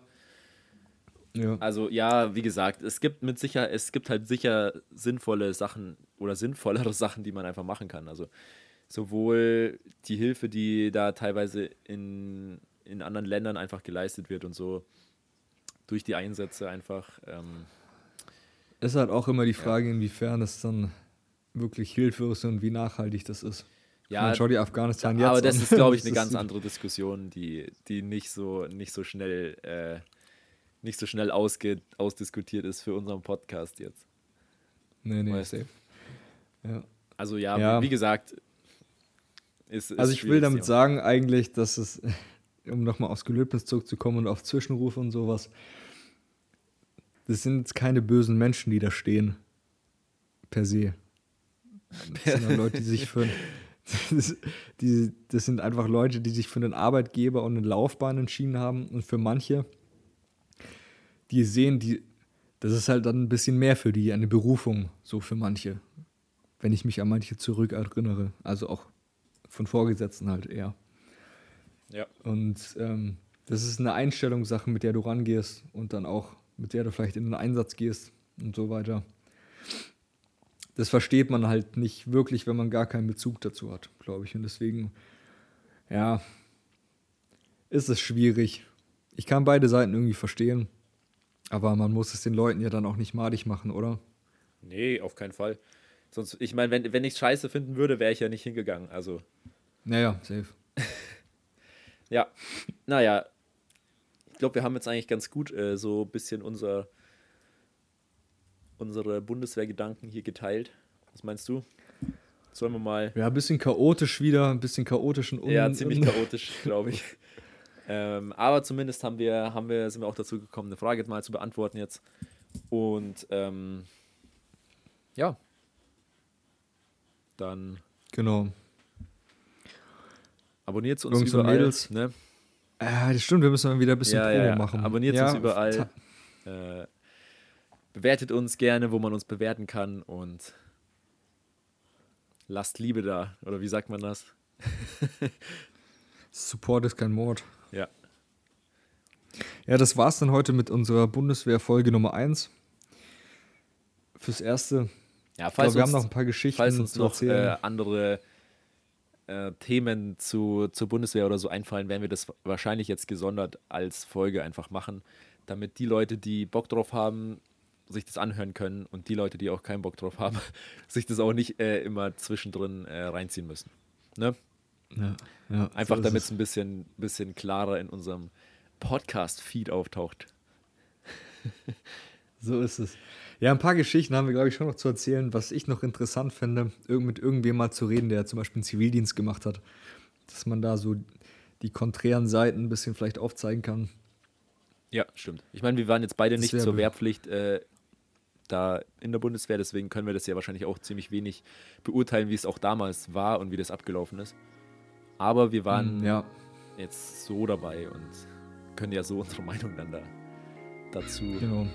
Ja. Also ja, wie gesagt, es gibt mit sicher, es gibt halt sicher sinnvolle Sachen oder sinnvollere *laughs* Sachen, die man einfach machen kann. Also sowohl die Hilfe, die da teilweise in, in anderen Ländern einfach geleistet wird und so durch die Einsätze einfach. Ähm, Ist halt auch immer die Frage, inwiefern es dann wirklich Hilfe ist und wie nachhaltig das ist. ja, Man schau dir Afghanistan jetzt aber das an. ist, glaube ich, *laughs* eine Das ganz andere Diskussion, die, die nicht so, nicht so schnell, äh, nicht so schnell ausge, ausdiskutiert ist für unseren Podcast jetzt. Nee, nee, Weißt safe. Ja. Also ja, Ja. wie gesagt, ist, ist Also ich will damit Thema. sagen eigentlich, dass es, *laughs* um nochmal aufs Gelöbnis zurückzukommen und auf Zwischenrufe und sowas, das sind jetzt keine bösen Menschen, die da stehen. Per se. Das sind ja Leute, die sich für *laughs* das, die, das sind einfach Leute, die sich für einen Arbeitgeber und eine Laufbahn entschieden haben. Und für manche, die sehen, die, das ist halt dann ein bisschen mehr für die, eine Berufung, so für manche. Wenn ich mich an manche zurückerinnere. Also auch von Vorgesetzten halt eher. Ja. Und ähm, das ist eine Einstellungssache, mit der du rangehst und dann auch, mit der du vielleicht in den Einsatz gehst und so weiter. Das versteht man halt nicht wirklich, wenn man gar keinen Bezug dazu hat, glaube ich. Und deswegen, ja, ist es schwierig. Ich kann beide Seiten irgendwie verstehen, aber man muss es den Leuten ja dann auch nicht madig machen, oder? Nee, auf keinen Fall. Sonst, ich meine, wenn, wenn ich scheiße finden würde, wäre ich ja nicht hingegangen. Also, Naja, safe. *laughs* ja. Naja, ich glaube, wir haben jetzt eigentlich ganz gut äh, so ein bisschen unser, unsere Bundeswehrgedanken hier geteilt. Was meinst du? Sollen wir mal. Ja, ein bisschen chaotisch wieder, ein bisschen chaotisch und un Ja, ziemlich chaotisch, glaube ich. *laughs* ähm, aber zumindest haben wir, haben wir, sind wir auch dazu gekommen, eine Frage mal zu beantworten jetzt. Und ähm, ja. Dann Genau. abonniert uns Jungs überall. Mädels. Ne? Ja, das stimmt, wir müssen mal wieder ein bisschen Ja, Promo ja, ja. machen. Abonniert uns überall. Äh, bewertet uns gerne, wo man uns bewerten kann und lasst Liebe da. Oder wie sagt man das? *laughs* Support ist kein Mord. Ja. Ja, das war's dann heute mit unserer Bundeswehr-Folge Nummer 1. Fürs Erste. Ja, Ich glaube, falls wir uns, haben noch ein paar Geschichten falls uns noch äh, andere äh, Themen zu, zur Bundeswehr oder so einfallen, werden wir das wahrscheinlich jetzt gesondert als Folge einfach machen, damit die Leute, die Bock drauf haben, sich das anhören können und die Leute, die auch keinen Bock drauf haben, *laughs* sich das auch nicht äh, immer zwischendrin äh, reinziehen müssen. Ne? Ja, ja, Einfach so damit es. es ein bisschen, bisschen klarer in unserem Podcast-Feed auftaucht. *laughs* So ist es. Ja, ein paar Geschichten haben wir, glaube ich, schon noch zu erzählen. Was ich noch interessant finde, irgend mit irgendwem mal zu reden, der zum Beispiel einen Zivildienst gemacht hat. Dass man da so die konträren Seiten ein bisschen vielleicht aufzeigen kann. Ja, stimmt. Ich meine, wir waren jetzt beide Das nicht zur Wehrpflicht äh, da in der Bundeswehr, deswegen können wir das ja wahrscheinlich auch ziemlich wenig beurteilen, wie es auch damals war und wie das abgelaufen ist. Aber wir waren Mm, ja, jetzt so dabei und können ja so unsere Meinung dann da dazu. genau.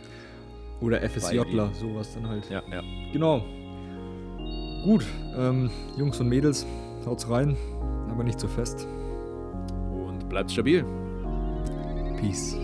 Oder FSJler, sowas dann halt. Ja, ja. Genau. Gut, ähm, Jungs und Mädels, haut's rein, aber nicht zu fest. Und bleibt stabil. Peace.